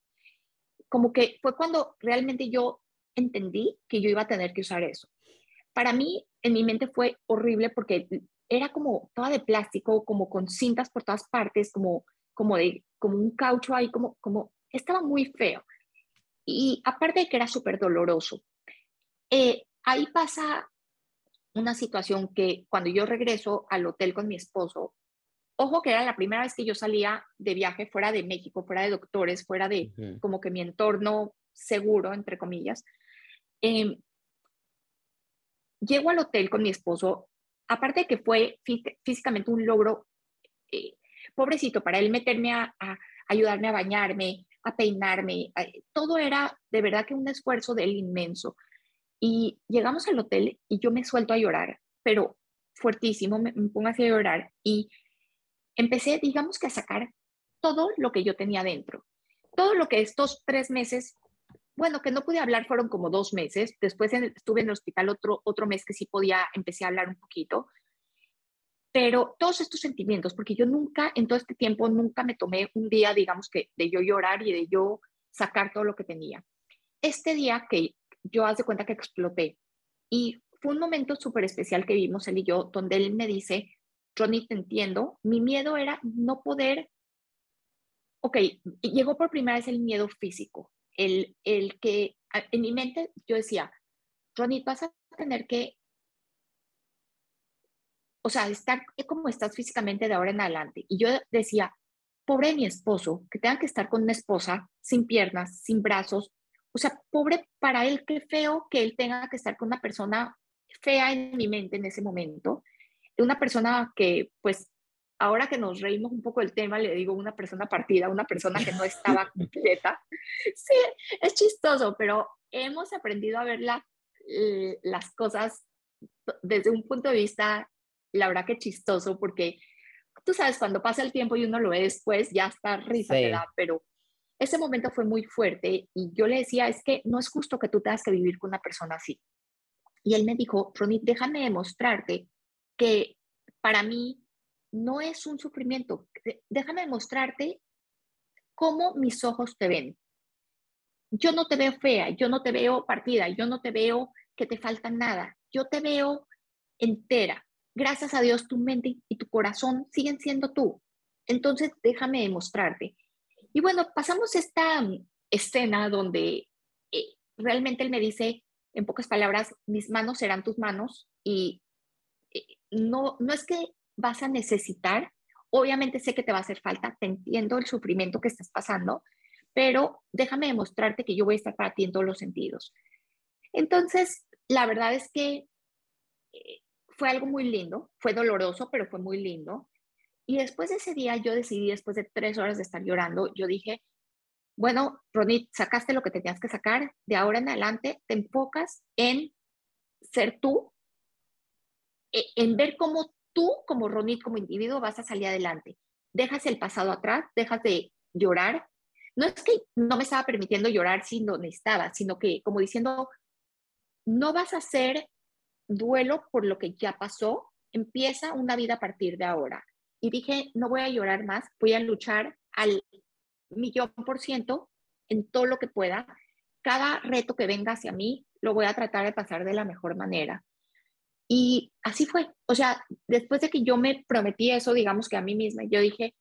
como que fue cuando realmente yo entendí que yo iba a tener que usar eso. Para mí, en mi mente fue horrible porque era como toda de plástico, como con cintas por todas partes, como, como, de, como un caucho ahí, como, como, estaba muy feo. Y aparte de que era súper doloroso, eh, ahí pasa una situación que cuando yo regreso al hotel con mi esposo, ojo que era la primera vez que yo salía de viaje fuera de México, fuera de doctores, fuera de como que mi entorno seguro, entre comillas. Eh, llego al hotel con mi esposo, aparte de que fue físicamente un logro, eh, pobrecito, para él meterme a, ayudarme a bañarme, a peinarme, todo era de verdad que un esfuerzo de él inmenso. Y llegamos al hotel y yo me suelto a llorar, pero fuertísimo, me, me pongo así a llorar y empecé, digamos que a sacar todo lo que yo tenía dentro, todo lo que estos tres meses bueno, que no pude hablar fueron como dos meses. Después estuve en el hospital otro, otro mes que sí podía, empecé a hablar un poquito. Pero todos estos sentimientos, porque yo nunca, en todo este tiempo, nunca me tomé un día, digamos que, de yo llorar y de yo sacar todo lo que tenía. Este día que yo hace cuenta que exploté y fue un momento súper especial que vimos él y yo, donde él me dice, Ronnie, te entiendo, mi miedo era no poder, ok, llegó por primera vez el miedo físico, el, el que en mi mente yo decía, Ronnie, vas a tener que, o sea, estar como estás físicamente de ahora en adelante. Y yo decía, pobre mi esposo, que tenga que estar con una esposa sin piernas, sin brazos. O sea, pobre para él, qué feo que él tenga que estar con una persona fea en mi mente en ese momento. Una persona que, pues, ahora que nos reímos un poco del tema, le digo una persona partida, una persona que no [laughs] estaba completa. Sí, es chistoso, pero hemos aprendido a ver las cosas desde un punto de vista, la verdad que chistoso, porque tú sabes, cuando pasa el tiempo y uno lo ve después, ya está risa te da, pero ese momento fue muy fuerte y yo le decía, es que no es justo que tú tengas que vivir con una persona así. Y él me dijo, Ronnie, déjame demostrarte que para mí no es un sufrimiento. Déjame mostrarte cómo mis ojos te ven. Yo no te veo fea, yo no te veo partida, yo no te veo que te falta nada, yo te veo entera. Gracias a Dios tu mente y tu corazón siguen siendo tú. Entonces déjame demostrarte. Y bueno, pasamos esta mm, escena donde eh, realmente él me dice, en pocas palabras, mis manos serán tus manos y eh, no, no es que vas a necesitar. Obviamente sé que te va a hacer falta, te entiendo el sufrimiento que estás pasando, pero déjame demostrarte que yo voy a estar para ti en todos los sentidos. Entonces, la verdad es que eh, fue algo muy lindo, fue doloroso, pero fue muy lindo. Y después de ese día yo decidí, después de tres horas de estar llorando, yo dije, bueno, Ronit, sacaste lo que tenías que sacar, de ahora en adelante te enfocas en ser tú, e, en ver cómo tú como Ronit, como individuo, vas a salir adelante. Dejas el pasado atrás, dejas de llorar. No es que no me estaba permitiendo llorar si no necesitaba, sino que como diciendo, no vas a hacer duelo por lo que ya pasó, empieza una vida a partir de ahora. Y dije, no voy a llorar más, voy a luchar al millón por ciento en todo lo que pueda. Cada reto que venga hacia mí, lo voy a tratar de pasar de la mejor manera. Y así fue. O sea, después de que yo me prometí eso, digamos que a mí misma, yo dije,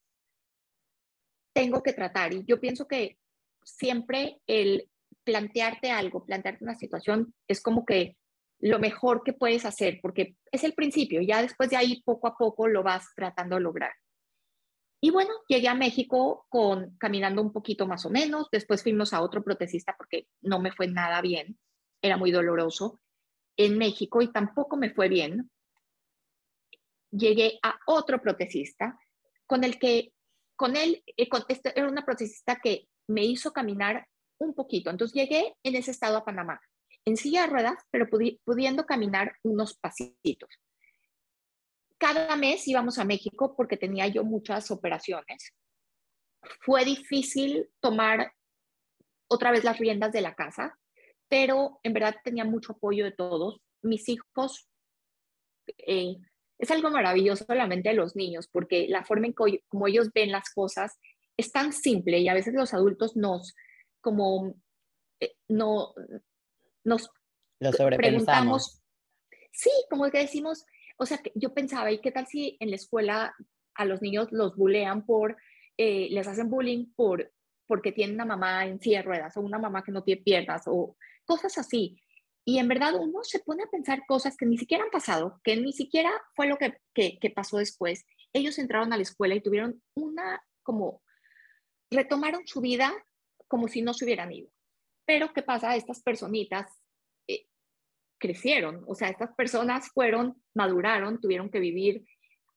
tengo que tratar. Y yo pienso que siempre el plantearte algo, plantearte una situación, es como que lo mejor que puedes hacer, porque es el principio, ya después de ahí poco a poco lo vas tratando de lograr. Y bueno, llegué a México con caminando un poquito más o menos, después fuimos a otro protecista porque no me fue nada bien, era muy doloroso en México y tampoco me fue bien, llegué a otro protecista con el que, con él, eh, este, era una protecista que me hizo caminar un poquito. Entonces llegué en ese estado a Panamá, en silla de ruedas, pero pudiendo caminar unos pasitos. Cada mes íbamos a México porque tenía yo muchas operaciones. Fue difícil tomar otra vez las riendas de la casa pero en verdad tenía mucho apoyo de todos. Mis hijos, eh, es algo maravilloso la mente de los niños, porque la forma en que, como ellos ven las cosas es tan simple y a veces los adultos nos, como, eh, no, nos preguntamos. Sí, como que decimos, o sea, yo pensaba, ¿y qué tal si en la escuela a los niños los bulean por, eh, les hacen bullying por, porque tienen una mamá en silla de ruedas o una mamá que no tiene piernas o cosas así. Y en verdad uno se pone a pensar cosas que ni siquiera han pasado, que ni siquiera fue lo que, que, pasó después. ellos entraron a la escuela y tuvieron una como, retomaron su vida como si no se hubieran ido. Pero ¿qué pasa? Estas personitas eh, crecieron, o sea, estas personas fueron, maduraron, tuvieron que vivir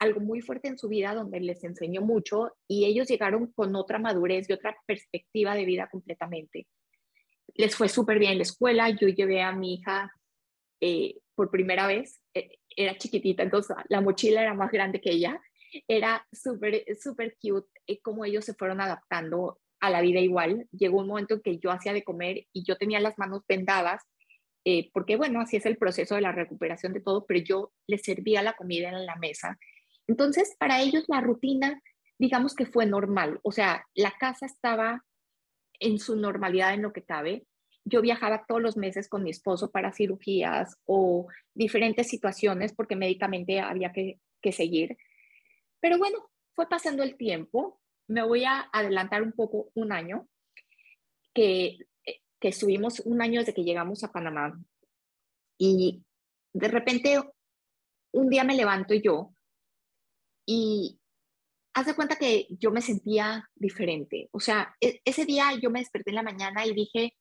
algo muy fuerte en su vida donde les enseñó mucho y ellos llegaron con otra madurez y otra perspectiva de vida completamente. Les fue súper bien en la escuela, yo llevé a mi hija eh, por primera vez, eh, era chiquitita, entonces la mochila era más grande que ella, era súper, súper cute eh, cómo ellos se fueron adaptando a la vida igual. Llegó un momento en que yo hacía de comer y yo tenía las manos vendadas, porque bueno, así es el proceso de la recuperación de todo, pero yo les servía la comida en la mesa entonces, para ellos la rutina, digamos que fue normal, o sea, la casa estaba en su normalidad en lo que cabe. Yo viajaba todos los meses con mi esposo para cirugías o diferentes situaciones porque médicamente había que, seguir. Pero bueno, fue pasando el tiempo. Me voy a adelantar un poco un año, que, que estuvimos un año desde que llegamos a Panamá. Y de repente, un día me levanto yo y haz de cuenta que yo me sentía diferente. O sea, e, ese día yo me desperté en la mañana y dije,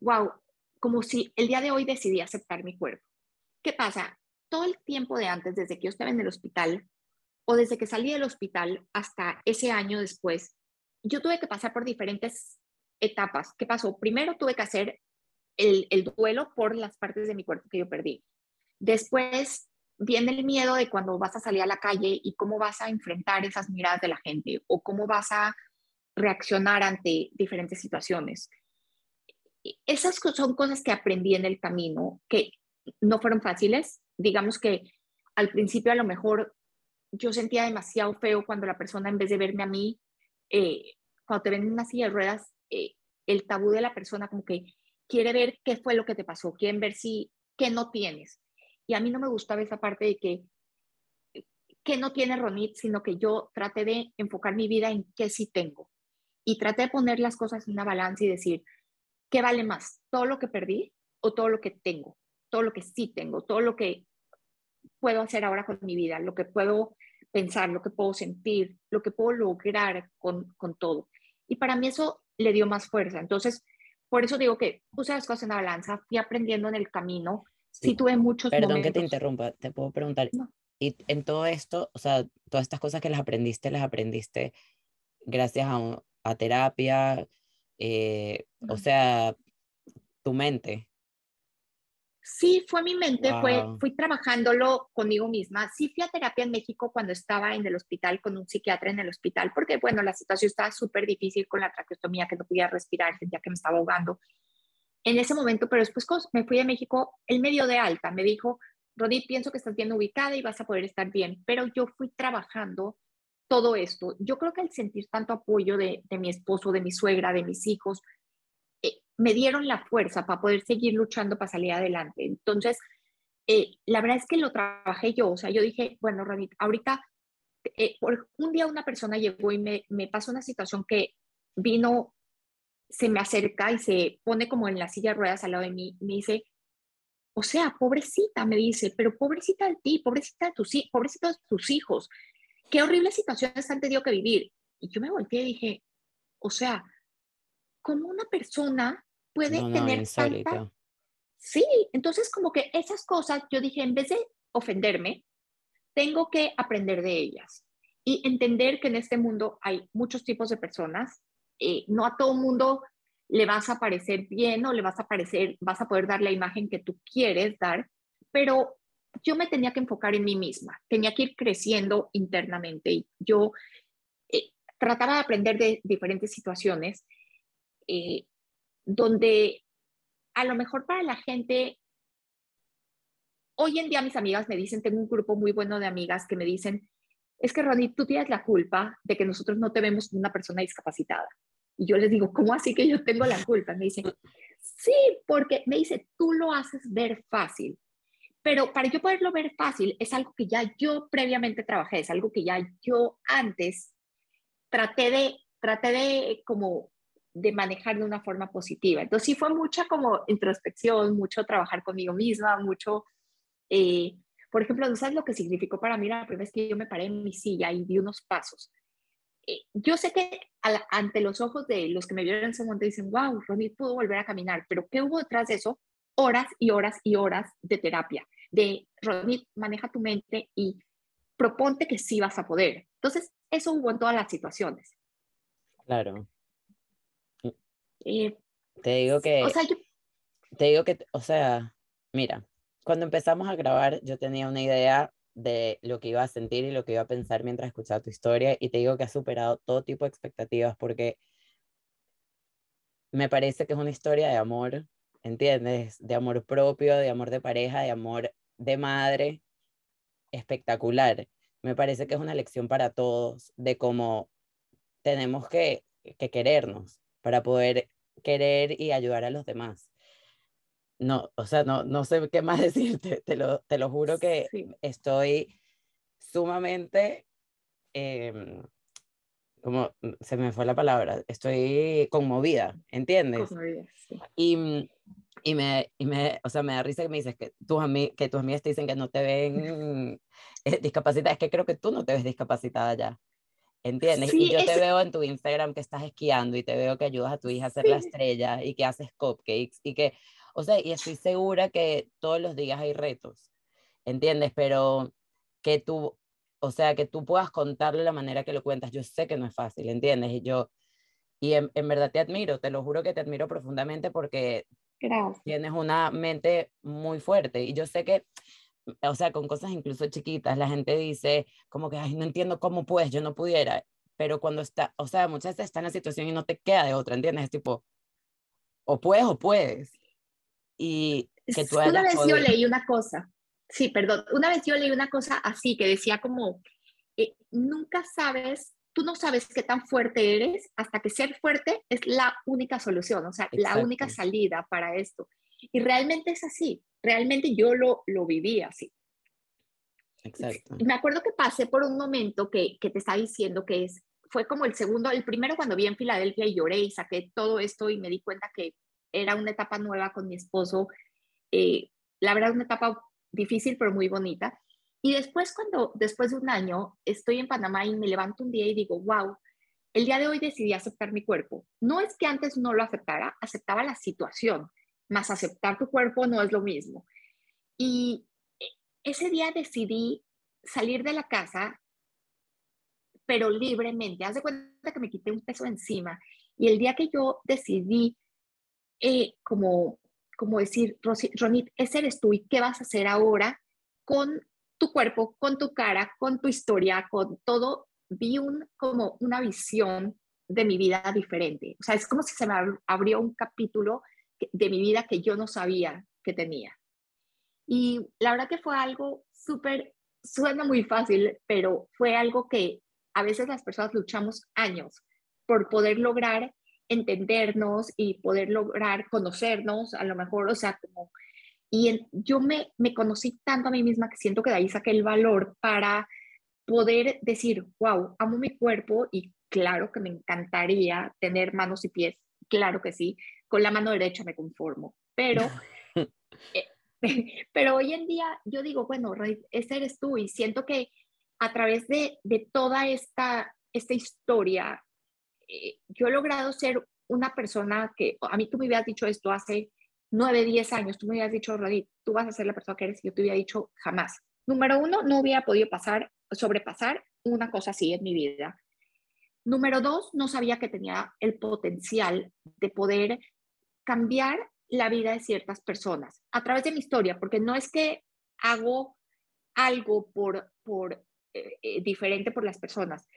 wow, como si el día de hoy decidí aceptar mi cuerpo. ¿Qué pasa? Todo el tiempo de antes, desde que yo estaba en el hospital o desde que salí del hospital hasta ese año después, yo tuve que pasar por diferentes etapas. ¿Qué pasó? Primero tuve que hacer el, el duelo por las partes de mi cuerpo que yo perdí. Después viene el miedo de cuando vas a salir a la calle y cómo vas a enfrentar esas miradas de la gente o cómo vas a reaccionar ante diferentes situaciones. Esas son cosas que aprendí en el camino, que no fueron fáciles. Digamos que al principio a lo mejor yo sentía demasiado feo cuando la persona en vez de verme a mí, eh, cuando te ven en una silla de ruedas, eh, el tabú de la persona como que quiere ver qué fue lo que te pasó, quieren ver si, qué no tienes. Y a mí no me gustaba esa parte de que, que no tiene Ronit, sino que yo traté de enfocar mi vida en qué sí tengo. Y traté de poner las cosas en una balanza y decir, ¿qué vale más? ¿Todo lo que perdí o todo lo que tengo? Todo lo que sí tengo, todo lo que puedo hacer ahora con mi vida, lo que puedo pensar, lo que puedo sentir, lo que puedo lograr con, con todo. Y para mí eso le dio más fuerza. Entonces, por eso digo que puse las cosas en la balanza, fui aprendiendo en el camino sí, tuve muchos Perdón que te interrumpa, te puedo preguntar. Y en todo esto, o sea, todas estas cosas que las aprendiste, las aprendiste gracias a, a terapia, eh, o sea, tu mente. Sí, fue mi mente, fue, fui trabajándolo conmigo misma. Sí fui a terapia en México cuando estaba en el hospital con un psiquiatra en el hospital, porque bueno, la situación estaba súper difícil con la traqueostomía, que no podía respirar, sentía que me estaba ahogando en ese momento, pero después me fui a México, el medio de alta me dijo, Rodi, pienso que estás bien ubicada y vas a poder estar bien, pero yo fui trabajando todo esto. Yo creo que al sentir tanto apoyo de, mi esposo, de mi suegra, de mis hijos, eh, me dieron la fuerza para poder seguir luchando para salir adelante. Entonces, eh, la verdad es que lo trabajé yo, o sea, yo dije, bueno, Rodi, ahorita, eh, por un día una persona llegó y me, me pasó una situación que vino se me acerca y se pone como en la silla de ruedas al lado de mí y me dice, o sea, pobrecita, me dice, pero pobrecita de ti, pobrecita de tus, pobrecita de tus hijos, qué horribles situaciones han tenido que vivir. Y yo me volteé y dije, o sea, ¿cómo una persona puede tener tanta... Sí, entonces como que esas cosas, yo dije, en vez de ofenderme, tengo que aprender de ellas y entender que en este mundo hay muchos tipos de personas eh, no a todo mundo le vas a parecer bien o le vas a parecer, vas a poder dar la imagen que tú quieres dar, pero yo me tenía que enfocar en mí misma, tenía que ir creciendo internamente y yo eh, trataba de aprender de diferentes situaciones eh, donde a lo mejor para la gente, hoy en día mis amigas me dicen, tengo un grupo muy bueno de amigas que me dicen, es que Ronnie, tú tienes la culpa de que nosotros no te vemos como una persona discapacitada. Y yo les digo, ¿cómo así que yo tengo la culpa? Me dicen, sí, porque me dice, tú lo haces ver fácil. Pero para yo poderlo ver fácil es algo que ya yo previamente trabajé, es algo que ya yo antes traté de, traté de como de manejar de una forma positiva. Entonces sí fue mucha como introspección, mucho trabajar conmigo misma, mucho eh, por ejemplo, ¿no sabes lo que significó para mí la primera vez que yo me paré en mi silla y di unos pasos? Eh, yo sé que ante los ojos de los que me vieron en ese momento dicen, wow, Ronnie pudo volver a caminar, pero ¿qué hubo detrás de eso? Horas y horas y horas de terapia, de Ronnie, maneja tu mente y proponte que sí vas a poder. Entonces, eso hubo en todas las situaciones. Claro. Eh, te digo que... O sea, yo... Te digo que, o sea, mira, cuando empezamos a grabar yo tenía una idea de lo que iba a sentir y lo que iba a pensar mientras escuchaba tu historia y te digo que ha superado todo tipo de expectativas porque me parece que es una historia de amor, ¿entiendes? De amor propio, de amor de pareja, de amor de madre, espectacular. Me parece que es una lección para todos de cómo tenemos que, que querernos para poder querer y ayudar a los demás no, o sea, no, no sé qué más [laughs] decirte, te lo, te lo juro que estoy sumamente, em, como se me fue la palabra, estoy conmovida, ¿entiendes? y, y, me, y me, o sea, me da risa que me dices que tus, que tus amigas te dicen que no te ven [laughs] eh, discapacitada, es que creo que tú no te ves discapacitada ya. ¿Entiendes? y yo te veo en tu Instagram que estás esquiando y te veo que ayudas a tu hija a hacer la estrella y que haces cupcakes y que, o sea, y estoy segura que todos los días hay retos, ¿entiendes? Pero que tú, o sea, que tú puedas contarle la manera que lo cuentas, yo sé que no es fácil, ¿entiendes? Y yo, y en, verdad te admiro, te lo juro que te admiro profundamente porque tienes una mente muy fuerte y yo sé que, o sea, con cosas incluso chiquitas, la gente dice como que, ay, no entiendo cómo puedes, yo no pudiera, pero cuando está, o sea, muchas veces está en la situación y no te queda de otra, ¿entiendes? Es tipo, o puedes o puedes y que tú Una vez yo leí una cosa, sí, perdón, una vez yo leí una cosa así que decía como, eh, nunca sabes, tú no sabes qué tan fuerte eres hasta que ser fuerte es la única solución, o sea, la única salida para esto. Y realmente es así, realmente yo lo, lo viví así. Exacto. Me acuerdo que pasé por un momento que, que te está diciendo que es, fue como el segundo, el primero cuando vi en Filadelfia y lloré y saqué todo esto y me di cuenta que era una etapa nueva con mi esposo. Eh, la verdad, una etapa difícil, pero muy bonita. Y después, cuando después de un año estoy en Panamá y me levanto un día y digo, wow, el día de hoy decidí aceptar mi cuerpo. No es que antes no lo aceptara, aceptaba la situación, más aceptar tu cuerpo no es lo mismo. Y ese día decidí salir de la casa, pero libremente. Haz de cuenta que me quité un peso encima. Y el día que yo decidí eh, como, como decir, Ronit, ese eres tú y qué vas a hacer ahora con tu cuerpo, con tu cara, con tu historia, con todo. Vi un, como una visión de mi vida diferente. O sea, es como si se me abrió un capítulo de mi vida que yo no sabía que tenía. Y la verdad que fue algo súper, suena muy fácil, pero fue algo que a veces las personas luchamos años por poder lograr entendernos y poder lograr conocernos, a lo mejor, o sea, como, y yo me, me conocí tanto a mí misma que siento que de ahí saqué el valor para poder decir, wow, amo mi cuerpo y claro que me encantaría tener manos y pies, claro que sí, con la mano derecha me conformo, pero, [laughs] eh, [laughs] pero hoy en día yo digo, bueno, ese eres tú y siento que a través de, de toda esta, esta historia eh, yo he logrado ser una persona que, a mí tú me habías dicho esto hace nueve, diez años, tú me habías dicho, Rodit, tú vas a ser la persona que eres, y yo te hubiera dicho jamás. Número uno, no hubiera podido pasar, sobrepasar una cosa así en mi vida. Número dos, no sabía que tenía el potencial de poder cambiar la vida de ciertas personas a través de mi historia, porque no es que hago algo por, por eh, eh, diferente por las personas,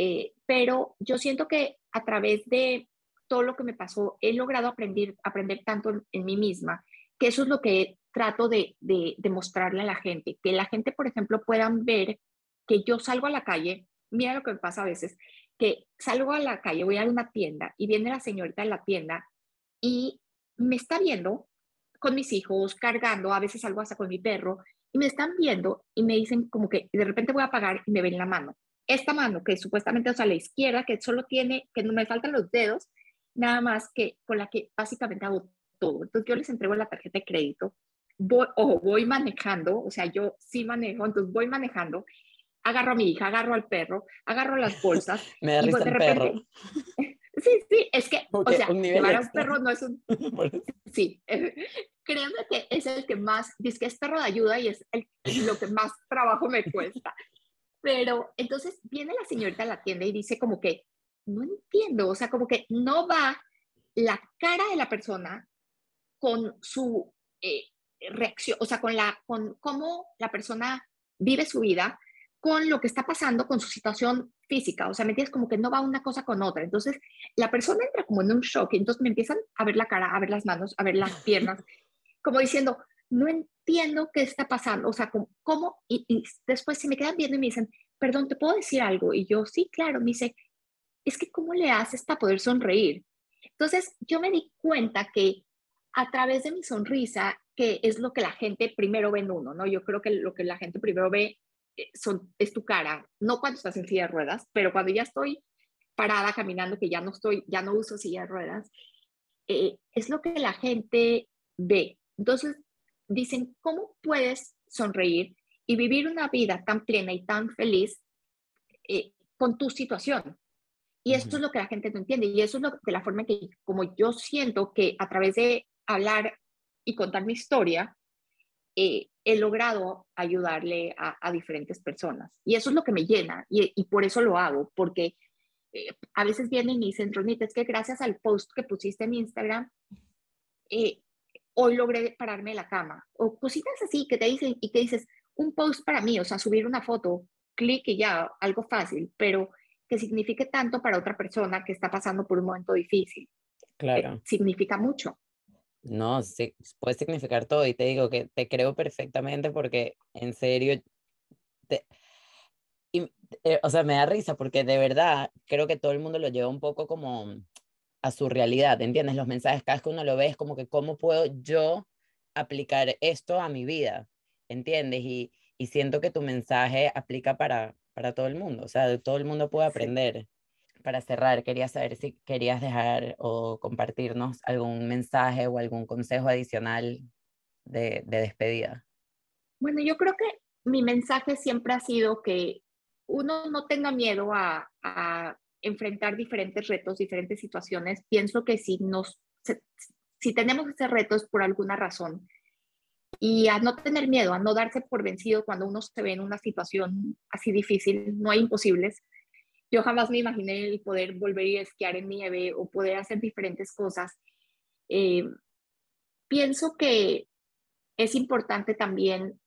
eh, pero yo siento que a través de todo lo que me pasó, he logrado aprender, aprender tanto en, mí misma, que eso es lo que trato de, de, mostrarle a la gente, que la gente, por ejemplo, puedan ver que yo salgo a la calle, mira lo que me pasa a veces, que salgo a la calle, voy a una tienda y viene la señorita de la tienda y me está viendo con mis hijos, cargando, a veces salgo hasta con mi perro, y me están viendo y me dicen como que de repente voy a pagar y me ven la mano esta mano, que supuestamente, es a la izquierda, que solo tiene, que no me faltan los dedos, nada más que con la que básicamente hago todo. Entonces yo les entrego la tarjeta de crédito voy, o voy manejando, o sea, yo sí manejo, entonces voy manejando, agarro a mi hija, agarro al perro, agarro las [laughs] bolsas. Me da risa el perro. [laughs] Sí, sí, es que, o sea, llevar a un perro no es un... [laughs] sí, creo que es el que más, dice que es perro de ayuda y es el, lo que más trabajo me cuesta. Pero entonces viene la señorita a la tienda y dice como que, no entiendo, o sea, como que no va la cara de la persona con su eh, reacción, o sea, con, la, con cómo la persona vive su vida, con lo que está pasando con su situación física, o sea, me entiendes como que no va una cosa con otra. Entonces, la persona entra como en un shock y entonces me empiezan a ver la cara, a ver las manos, a ver las [laughs] piernas, como diciendo, no entiendo qué está pasando, o sea, cómo, y, y, después se me quedan viendo y me dicen, perdón, ¿te puedo decir algo? Y yo, sí, claro, me dice, es que ¿cómo le haces para poder sonreír? Entonces, yo me di cuenta que a través de mi sonrisa, que es lo que la gente primero ve en uno, ¿no? Yo creo que lo que la gente primero ve eh, son, es tu cara, no cuando estás en silla de ruedas, pero cuando ya estoy parada caminando, que ya no estoy, ya no uso silla de ruedas, eh, es lo que la gente ve. Entonces, dicen, ¿cómo puedes sonreír y vivir una vida tan plena y tan feliz eh, con tu situación? Y esto es lo que la gente no entiende y eso es lo, de la forma en que, como yo siento que a través de hablar y contar mi historia, eh, he logrado ayudarle a, diferentes personas. Y eso es lo que me llena y, por eso lo hago, porque eh, a veces vienen y dicen, Ronita, es que gracias al post que pusiste en Instagram, eh, hoy logré pararme de la cama. O cositas así que te dicen y que dices, un post para mí, o sea, subir una foto, clic y ya, algo fácil, pero que signifique tanto para otra persona que está pasando por un momento difícil. Claro. significa mucho. No, sí, puede significar todo y te digo que te creo perfectamente porque en serio, te, eh, o sea, me da risa porque de verdad creo que todo el mundo lo lleva un poco como a su realidad, ¿entiendes? Los mensajes, cada vez que uno lo ve es como que cómo puedo yo aplicar esto a mi vida, ¿entiendes? Y, y siento que tu mensaje aplica para, para todo el mundo, o sea, todo el mundo puede aprender para cerrar, quería saber si querías dejar o compartirnos algún mensaje o algún consejo adicional de, despedida. Bueno, yo creo que mi mensaje siempre ha sido que uno no tenga miedo a, enfrentar diferentes retos, diferentes situaciones. Pienso que si, nos, si tenemos ese reto es por alguna razón. Y a no tener miedo, a no darse por vencido cuando uno se ve en una situación así difícil, no hay imposibles yo jamás me imaginé el poder volver a esquiar en nieve o poder hacer diferentes cosas. Eh, pienso que es importante también,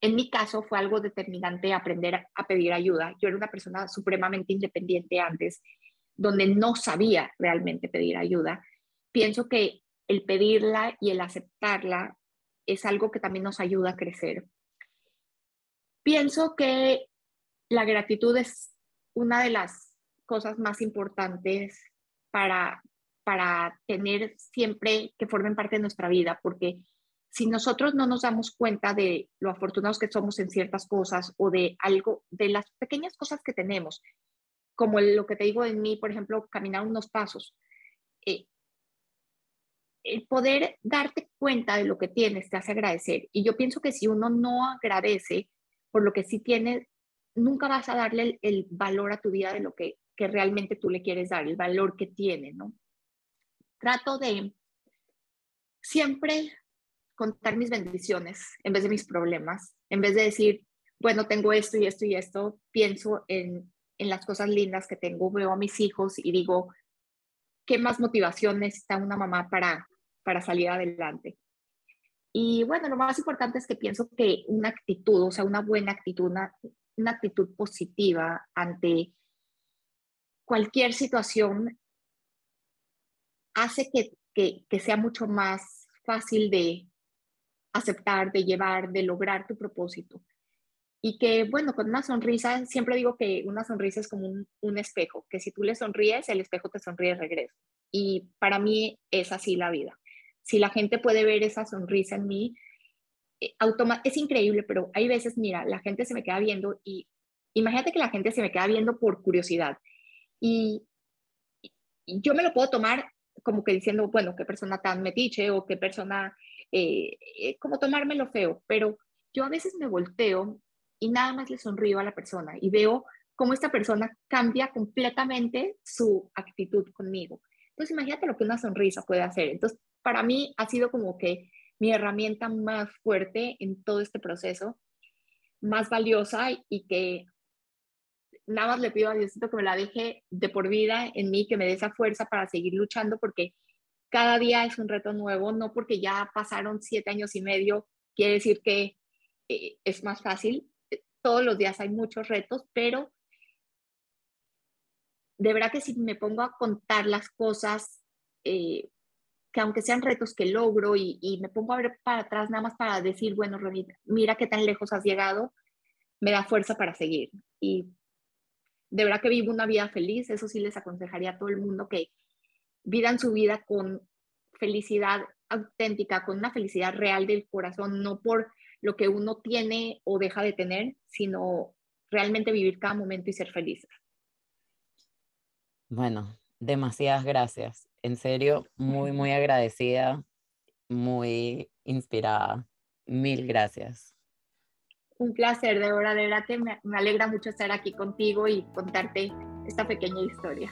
en mi caso fue algo determinante aprender a pedir ayuda. Yo era una persona supremamente independiente antes, donde no sabía realmente pedir ayuda. Pienso que el pedirla y el aceptarla es algo que también nos ayuda a crecer. Pienso que la gratitud es una de las cosas más importantes para, para tener siempre que formen parte de nuestra vida, porque si nosotros no nos damos cuenta de lo afortunados que somos en ciertas cosas o de algo, de las pequeñas cosas que tenemos, como lo que te digo en mí, por ejemplo, caminar unos pasos, eh, el poder darte cuenta de lo que tienes te hace agradecer. Y yo pienso que si uno no agradece por lo que sí tiene, nunca vas a darle el, valor a tu vida de lo que, que, realmente tú le quieres dar, el valor que tiene, ¿no? Trato de siempre contar mis bendiciones en vez de mis problemas, en vez de decir, bueno, tengo esto y esto y esto, pienso en, en las cosas lindas que tengo, veo a mis hijos y digo, ¿qué más motivación necesita una mamá para, para salir adelante? Y bueno, lo más importante es que pienso que una actitud, o sea, una buena actitud, una, una actitud positiva ante cualquier situación hace que, que, sea mucho más fácil de aceptar, de llevar, de lograr tu propósito. Y que, bueno, con una sonrisa, siempre digo que una sonrisa es como un, espejo, que si tú le sonríes, el espejo te sonríe de regreso. Y para mí es así la vida. Si la gente puede ver esa sonrisa en mí, eh, es increíble, pero hay veces, mira, la gente se me queda viendo y imagínate que la gente se me queda viendo por curiosidad y, yo me lo puedo tomar como que diciendo, bueno, qué persona tan metiche o qué persona eh, eh, como tomármelo feo, pero yo a veces me volteo y nada más le sonrío a la persona y veo cómo esta persona cambia completamente su actitud conmigo. Entonces, imagínate lo que una sonrisa puede hacer. Entonces, para mí ha sido como que mi herramienta más fuerte en todo este proceso, más valiosa y que nada más le pido a Diosito que me la deje de por vida en mí, que me dé esa fuerza para seguir luchando, porque cada día es un reto nuevo, no porque ya pasaron siete años y medio, quiere decir que eh, es más fácil. Todos los días hay muchos retos, pero de verdad que si me pongo a contar las cosas, eh, que aunque sean retos que logro y, me pongo a ver para atrás nada más para decir, bueno, mira qué tan lejos has llegado, me da fuerza para seguir. Y de verdad que vivo una vida feliz, eso sí les aconsejaría a todo el mundo que vivan su vida con felicidad auténtica, con una felicidad real del corazón, no por lo que uno tiene o deja de tener, sino realmente vivir cada momento y ser felices. Bueno, demasiadas gracias. En serio, muy, muy agradecida, muy inspirada. Mil gracias. Un placer, de verdad, de verdad que me, me alegra mucho estar aquí contigo y contarte esta pequeña historia.